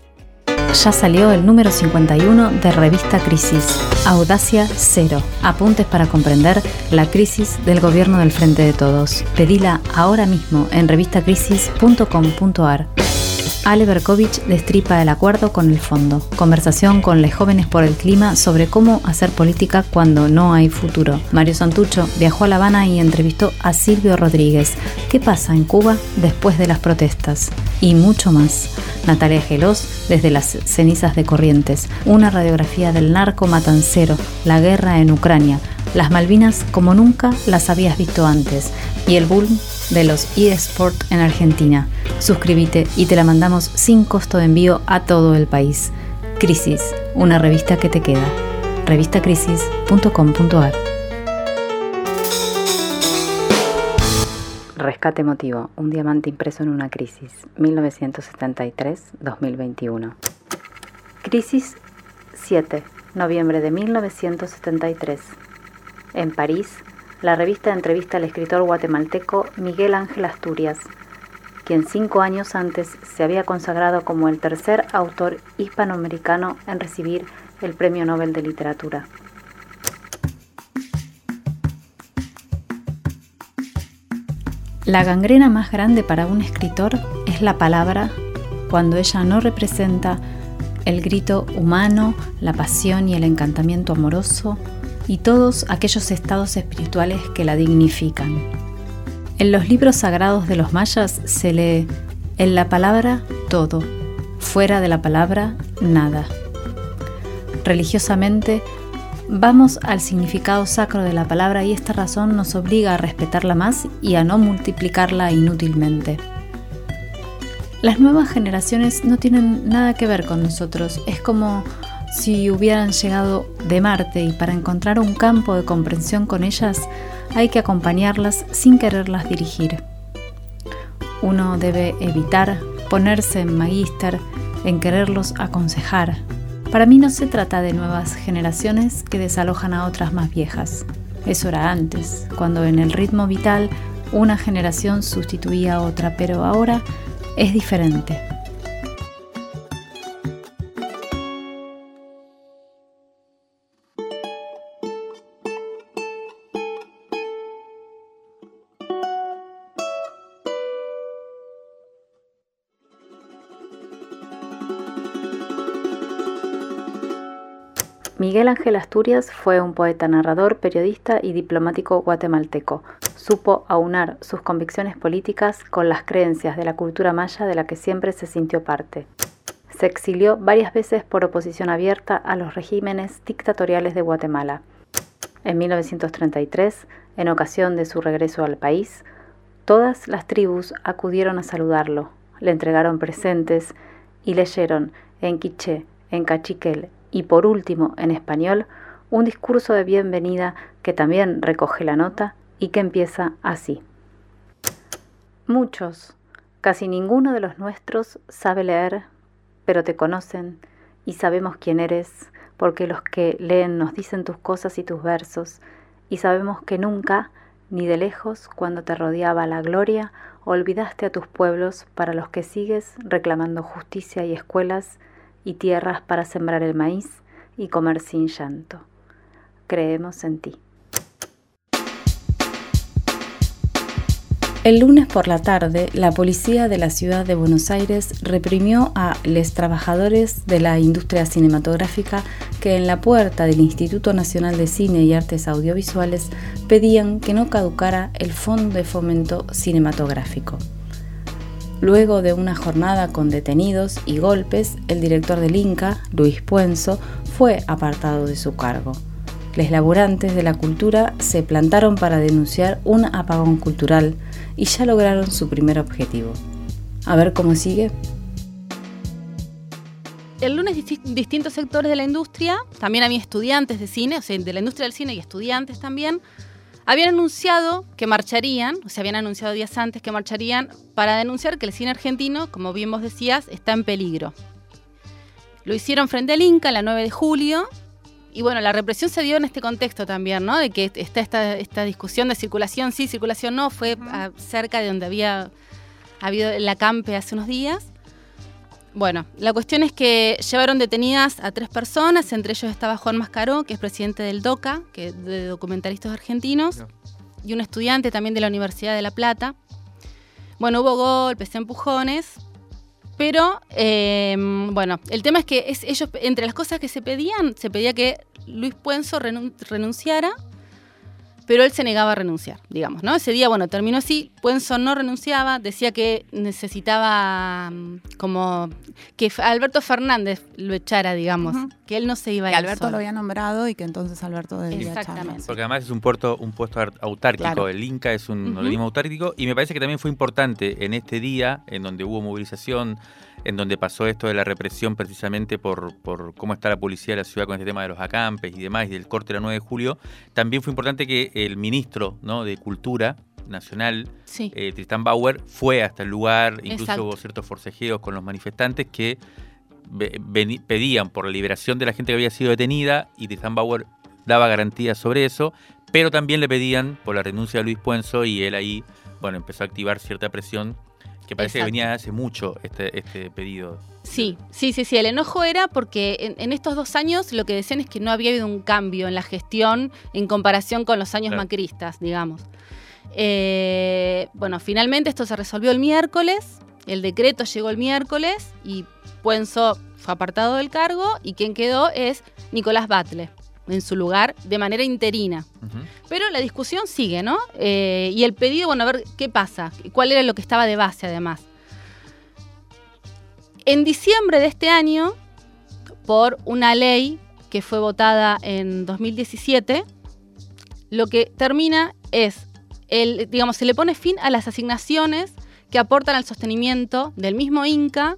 ya salió el número 51 de Revista Crisis, Audacia Cero, apuntes para comprender la crisis del gobierno del Frente de Todos. Pedila ahora mismo en revistacrisis.com.ar. Ale Berkovich destripa el acuerdo con el fondo. Conversación con los jóvenes por el clima sobre cómo hacer política cuando no hay futuro. Mario Santucho viajó a La Habana y entrevistó a Silvio Rodríguez. ¿Qué pasa en Cuba después de las protestas? Y mucho más. Natalia Gelos desde las cenizas de Corrientes. Una radiografía del narco matancero, la guerra en Ucrania, las Malvinas como nunca las habías visto antes y el boom de los eSport en Argentina. Suscríbete y te la mandamos sin costo de envío a todo el país. Crisis, una revista que te queda. revistacrisis.com.ar Rescate emotivo, un diamante impreso en una crisis, 1973-2021. Crisis 7, noviembre de 1973. En París, la revista entrevista al escritor guatemalteco Miguel Ángel Asturias, quien cinco años antes se había consagrado como el tercer autor hispanoamericano en recibir el Premio Nobel de Literatura. La gangrena más grande para un escritor es la palabra cuando ella no representa el grito humano, la pasión y el encantamiento amoroso y todos aquellos estados espirituales que la dignifican. En los libros sagrados de los mayas se lee en la palabra todo, fuera de la palabra nada. Religiosamente, vamos al significado sacro de la palabra y esta razón nos obliga a respetarla más y a no multiplicarla inútilmente. Las nuevas generaciones no tienen nada que ver con nosotros, es como si hubieran llegado de Marte y para encontrar un campo de comprensión con ellas hay que acompañarlas sin quererlas dirigir. Uno debe evitar ponerse en magíster, en quererlos aconsejar. Para mí no se trata de nuevas generaciones que desalojan a otras más viejas. Eso era antes, cuando en el ritmo vital una generación sustituía a otra, pero ahora es diferente. Miguel Ángel Asturias fue un poeta, narrador, periodista y diplomático guatemalteco. Supo aunar sus convicciones políticas con las creencias de la cultura maya de la que siempre se sintió parte. Se exilió varias veces por oposición abierta a los regímenes dictatoriales de Guatemala. En 1933, en ocasión de su regreso al país, todas las tribus acudieron a saludarlo, le entregaron presentes y leyeron en quiché, en cachiquel y por último, en español, un discurso de bienvenida que también recoge la nota y que empieza así. Muchos, casi ninguno de los nuestros sabe leer, pero te conocen y sabemos quién eres, porque los que leen nos dicen tus cosas y tus versos, y sabemos que nunca, ni de lejos, cuando te rodeaba la gloria, olvidaste a tus pueblos para los que sigues reclamando justicia y escuelas, y tierras para sembrar el maíz y comer sin llanto. Creemos en ti. El lunes por la tarde, la policía de la ciudad de Buenos Aires reprimió a los trabajadores de la industria cinematográfica que en la puerta del Instituto Nacional de Cine y Artes Audiovisuales pedían que no caducara el Fondo de Fomento Cinematográfico. Luego de una jornada con detenidos y golpes, el director del Inca, Luis Puenzo, fue apartado de su cargo. Los laburantes de la cultura se plantaron para denunciar un apagón cultural y ya lograron su primer objetivo. A ver cómo sigue. El lunes distintos sectores de la industria, también había estudiantes de cine, o sea, de la industria del cine y estudiantes también, habían anunciado que marcharían, o sea, habían anunciado días antes que marcharían para denunciar que el cine argentino, como bien vos decías, está en peligro. Lo hicieron frente al Inca la 9 de julio. Y bueno, la represión se dio en este contexto también, ¿no? De que está esta, esta discusión de circulación sí, circulación no, fue cerca de donde había habido el acampe hace unos días. Bueno, la cuestión es que llevaron detenidas a tres personas, entre ellos estaba Juan Mascaró, que es presidente del DOCA, que es de documentalistas argentinos, y un estudiante también de la Universidad de La Plata. Bueno, hubo golpes, empujones, pero eh, bueno, el tema es que es- ellos, entre las cosas que se pedían, se pedía que Luis Puenzo renun- renunciara, pero él se negaba a renunciar, digamos, ¿no? Ese día, bueno, terminó así, Puenzo no renunciaba, decía que necesitaba mm, como que Alberto Fernández lo echara, digamos, que él no se iba a Que ir Alberto solo. lo había nombrado y que entonces Alberto debía Exactamente. echarlo. Porque además es un puerto, un puesto autárquico. Claro. El Inca es un Ujú. organismo autárquico y me parece que también fue importante en este día, en donde hubo movilización, en donde pasó esto de la represión precisamente por, por cómo está la policía de la ciudad con este tema de los acampes y demás, y del corte de la 9 de julio. También fue importante que el ministro ¿no? de Cultura Nacional, Sí. eh, Tristan Bauer, fue hasta el lugar, incluso Exacto. hubo ciertos forcejeos con los manifestantes que pedían por la liberación de la gente que había sido detenida y Tristan Bauer daba garantías sobre eso, pero también le pedían por la renuncia de Luis Puenzo y él ahí, bueno, empezó a activar cierta presión que parece Exacto. que venía hace mucho este, este pedido. Sí, sí, sí, sí. El enojo era porque en, en estos dos años lo que decían es que no había habido un cambio en la gestión en comparación con los años Claro. macristas, digamos. Eh, bueno, finalmente esto se resolvió el miércoles, el decreto llegó el miércoles y Puenzo fue apartado del cargo y quien quedó es Nicolás Batle en su lugar de manera interina. Pero la discusión sigue, ¿no? Eh, y el pedido, bueno, a ver qué pasa, cuál era lo que estaba de base además. En diciembre de este año, por una ley que fue votada en 2017, lo que termina es, el, digamos, se le pone fin a las asignaciones que aportan al sostenimiento del mismo Inca,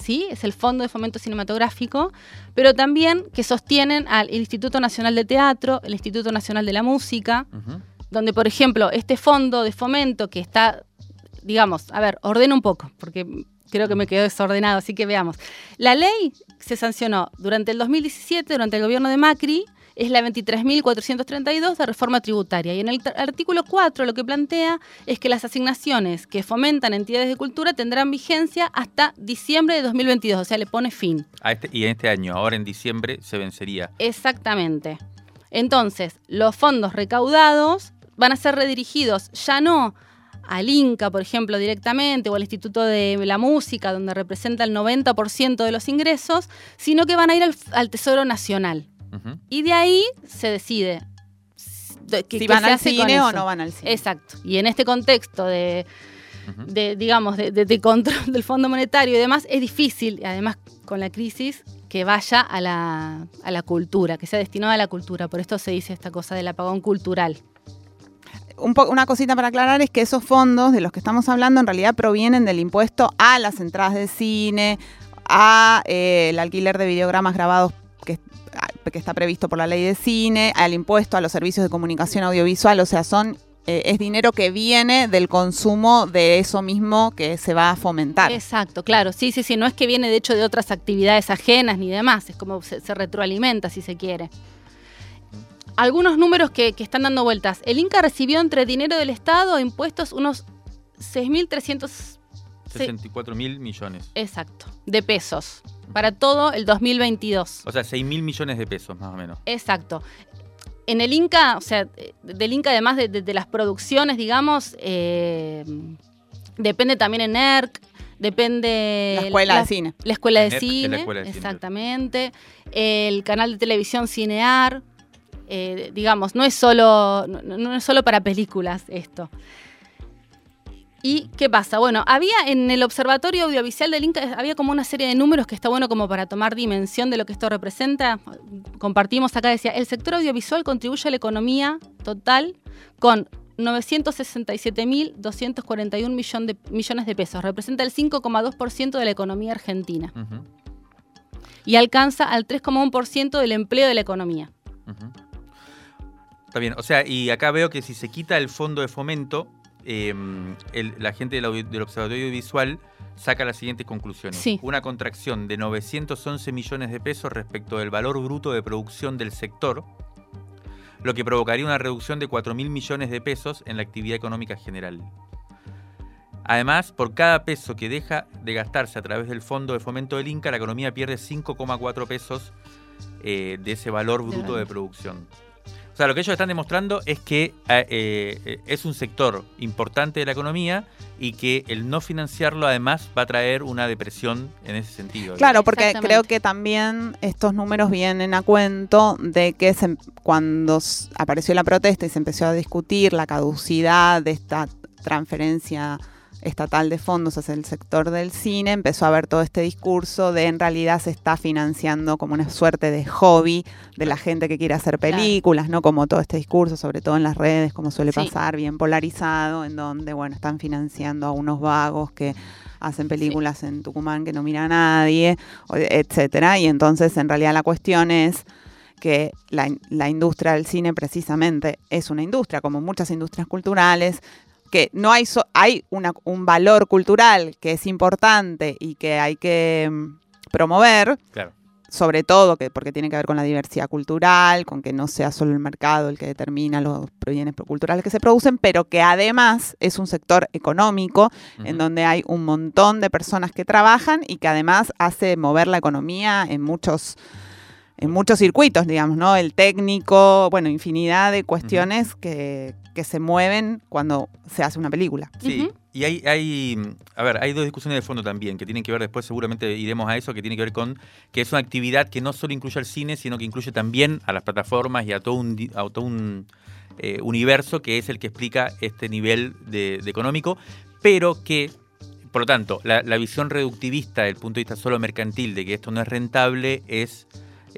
¿sí? Es el Fondo de Fomento Cinematográfico, pero también que sostienen al Instituto Nacional de Teatro, el Instituto Nacional de la Música, donde, por ejemplo, este fondo de fomento que está, digamos, a ver, ordena un poco, porque creo que me quedó desordenado, así que veamos. La ley se sancionó durante el 2017, durante el gobierno de Macri, es la 23.432 de reforma tributaria. Y en el artículo 4 lo que plantea es que las asignaciones que fomentan entidades de cultura tendrán vigencia hasta diciembre de 2022, o sea, le pone fin. A este, y en este año, ahora en diciembre, se vencería. Exactamente. Entonces, los fondos recaudados van a ser redirigidos ya no al Inca, por ejemplo, directamente, o al Instituto de la Música, donde representa el 90% de los ingresos, sino que van a ir al, al Tesoro Nacional. Y de ahí se decide Si van al cine o no van al cine. Exacto. Y en este contexto de, digamos, de, de- de control del Fondo Monetario y demás, es difícil, además con la crisis, que vaya a la, a la cultura, que sea destinado a la cultura. Por esto se dice esta cosa del apagón cultural. Un una cosita para aclarar es que esos fondos de los que estamos hablando en realidad provienen del impuesto a las entradas de cine, a eh, el alquiler de videogramas grabados que, está previsto por la ley de cine, al impuesto a los servicios de comunicación audiovisual, o sea, son eh, es dinero que viene del consumo de eso mismo que se va a fomentar. Exacto, claro. Sí, sí, sí. No es que viene de hecho de otras actividades ajenas ni demás. Es como se, se retroalimenta, si se quiere. Algunos números que, que están dando vueltas. El Inca recibió entre dinero del Estado e impuestos unos 6.300 Sí. 64 mil millones. Exacto, de pesos para todo el 2022. O sea, 6 mil millones de pesos, más o menos. Exacto. En el Inca, o sea, del Inca además de, de- de las producciones, digamos, eh, depende también en ERC, depende... La escuela de cine. La escuela de cine, escuela de cine. exactamente. El canal de televisión Cinear, eh, digamos, no es solo, no, no es solo para películas esto. ¿Y qué pasa? Bueno, había en el Observatorio Audiovisual del Inca, había como una serie de números que está bueno como para tomar dimensión de lo que esto representa. Compartimos acá, decía, el sector audiovisual contribuye a la economía total con 967.241 millón de, millones de pesos. Representa el 5,2% de la economía argentina y alcanza al 3,1% del empleo de la economía. Está bien, o sea, y acá veo que si se quita el fondo de fomento, eh, el- la gente del, del Observatorio Audiovisual saca las siguientes conclusiones. Sí. Una contracción de 911 millones de pesos respecto del valor bruto de producción del sector, lo que provocaría una reducción de 4 mil millones de pesos en la actividad económica general. Además, por cada peso que deja de gastarse a través del Fondo de Fomento del Inca, la economía pierde 5,4 pesos eh, de ese valor bruto de producción. O sea, lo que ellos están demostrando es que eh, eh, es un sector importante de la economía y que el no financiarlo además va a traer una depresión en ese sentido. Claro, porque creo que también estos números vienen a cuento de que cuando apareció la protesta y se empezó a discutir la caducidad de esta transferencia estatal de fondos hacia el sector del cine, empezó a haber todo este discurso de en realidad se está financiando como una suerte de hobby de la gente que quiere hacer películas, ¿no? Como todo este discurso, sobre todo en las redes, como suele pasar, bien polarizado, en donde, bueno, están financiando a unos vagos que hacen películas en Tucumán que no mira a nadie, etcétera. Y entonces, en realidad, la cuestión es que la, la, industria del cine precisamente es una industria, como muchas industrias culturales, que no hay, hay un valor cultural que es importante y que hay que mm, promover, sobre todo que, porque tiene que ver con la diversidad cultural, con que no sea solo el mercado el que determina los bienes culturales que se producen, pero que además es un sector económico en donde hay un montón de personas que trabajan y que además hace mover la economía en muchos en muchos circuitos, digamos, ¿no? El técnico, bueno, infinidad de cuestiones que, que se mueven cuando se hace una película. Sí, y hay, hay, a ver, hay dos discusiones de fondo también, que tienen que ver, después seguramente iremos a eso, que tiene que ver con que es una actividad que no solo incluye al cine, sino que incluye también a las plataformas y a todo un, a todo un eh, universo que es el que explica este nivel de, económico, pero que por lo tanto, la, la, visión reductivista desde el punto de vista solo mercantil de que esto no es rentable es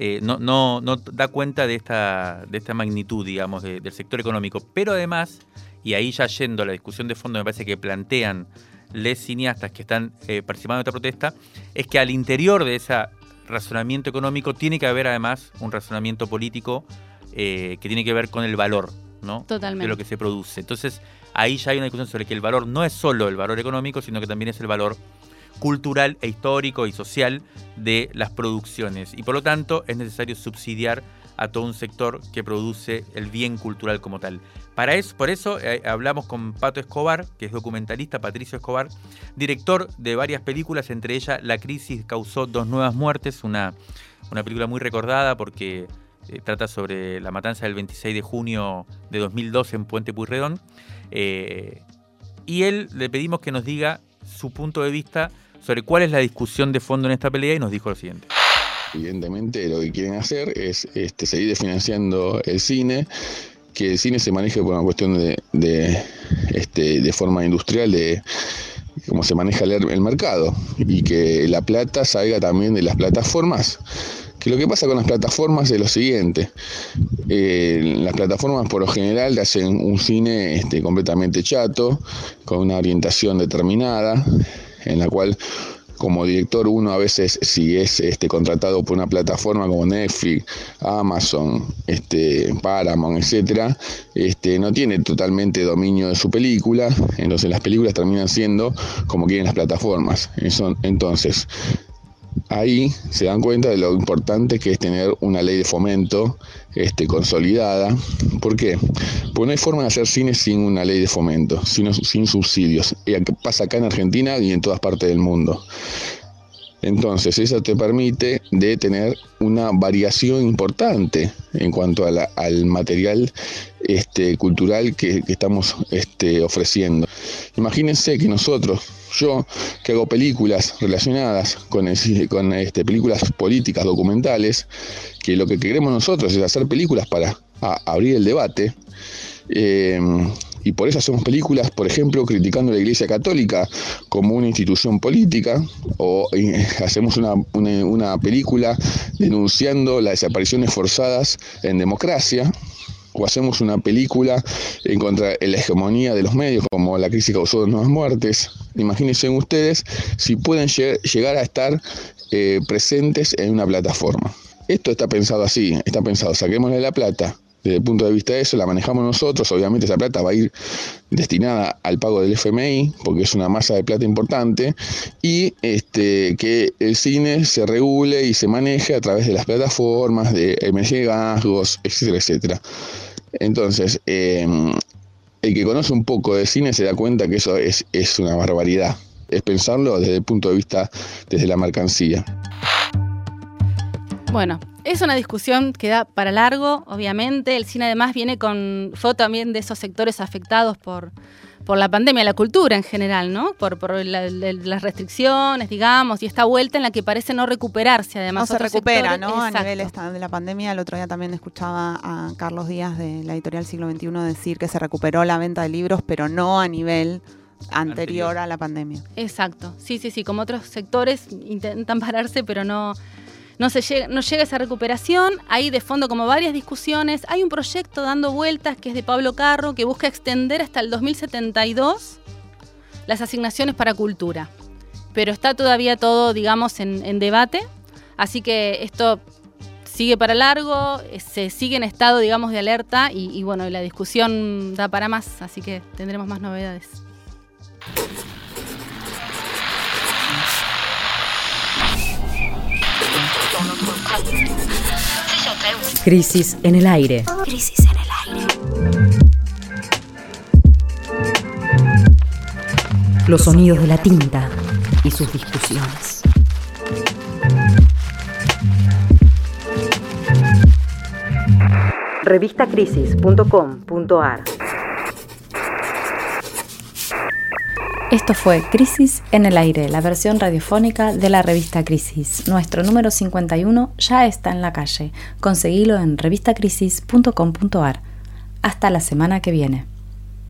eh, no, no, no, da cuenta de esta, de esta magnitud, digamos, del sector económico. Pero además, y ahí ya yendo a la discusión de fondo, me parece que plantean les cineastas que están eh, participando en esta protesta, es que al interior de ese razonamiento económico tiene que haber además un razonamiento político eh, que tiene que ver con el valor ¿no? Totalmente. de lo que se produce. Entonces, ahí ya hay una discusión sobre que el valor no es solo el valor económico, sino que también es el valor cultural e histórico y social de las producciones. Y por lo tanto es necesario subsidiar a todo un sector que produce el bien cultural como tal. Para eso, por eso eh, hablamos con Pato Escobar, que es documentalista, Patricio Escobar, director de varias películas, entre ellas La crisis causó dos nuevas muertes, una, una película muy recordada porque eh, trata sobre la matanza del 26 de junio de 2012 en Puente Puyredón. Eh, y él le pedimos que nos diga su punto de vista sobre cuál es la discusión de fondo en esta pelea y nos dijo lo siguiente. Evidentemente lo que quieren hacer es este, seguir financiando el cine, que el cine se maneje por una cuestión de, este, de forma industrial, de cómo se maneja el, mercado, y que la plata salga también de las plataformas. Que lo que pasa con las plataformas es lo siguiente, eh, las plataformas por lo general hacen un cine este, completamente chato, con una orientación determinada, en la cual como director uno a veces si es este contratado por una plataforma como Netflix, Amazon, este Paramount, etcétera, este no tiene totalmente dominio de su película, entonces las películas terminan siendo como quieren las plataformas. entonces ahí se dan cuenta de lo importante que es tener una ley de fomento este, consolidada. ¿Por qué? Porque no hay forma de hacer cine sin una ley de fomento, sin, sin subsidios. Y pasa acá en Argentina y en todas partes del mundo. Entonces, eso te permite de tener una variación importante en cuanto al material este, cultural que, estamos este, ofreciendo. Imagínense que nosotros, yo que hago películas relacionadas con, este, películas políticas, documentales, que lo que queremos nosotros es hacer películas para abrir el debate. Eh, y por eso hacemos películas, por ejemplo, criticando a la Iglesia Católica como una institución política, o eh, hacemos una, una película denunciando las desapariciones forzadas en democracia, o hacemos una película en contra de la hegemonía de los medios, como la crisis causó nuevas muertes. Imagínense ustedes si pueden llegar a estar eh, presentes en una plataforma. Esto está pensado así, está pensado, saquémosle la plata, desde el punto de vista de eso, la manejamos nosotros. Obviamente esa plata va a ir destinada al pago del FMI, porque es una masa de plata importante, y este, que el cine se regule y se maneje a través de las plataformas, de MG Gasgos, etcétera, etcétera. Entonces, em, el que conoce un poco de cine se da cuenta que eso es, es una barbaridad. Es pensarlo desde el punto de vista, desde la mercancía. Bueno, es una discusión que da para largo, obviamente. El cine además viene con foto también de esos sectores afectados por, por la pandemia, la cultura en general, ¿no? Por, por las restricciones, digamos, y esta vuelta en la que parece no recuperarse, además. No se recupera, ¿no? A nivel de la pandemia. El otro día también escuchaba a Carlos Díaz de la editorial Siglo XXI decir que se recuperó la venta de libros, pero no a nivel anterior a la pandemia. Exacto, sí, sí, sí, como otros sectores intentan pararse, pero no no, se llega, no llega esa recuperación. Hay de fondo como varias discusiones. Hay un proyecto dando vueltas que es de Pablo Carro que busca extender hasta el 2072 las asignaciones para cultura. Pero está todavía todo, digamos, en, debate. Así que esto sigue para largo, se sigue en estado, digamos, de alerta y, y bueno, la discusión da para más, así que tendremos más novedades. Crisis en el aire. Crisis en el aire. Los sonidos de la tinta y sus discusiones. Revistacrisis.com.ar Esto fue Crisis en el Aire, la versión radiofónica de la revista Crisis. Nuestro número 51 ya está en la calle. Conseguilo en revistacrisis.com.ar. Hasta la semana que viene.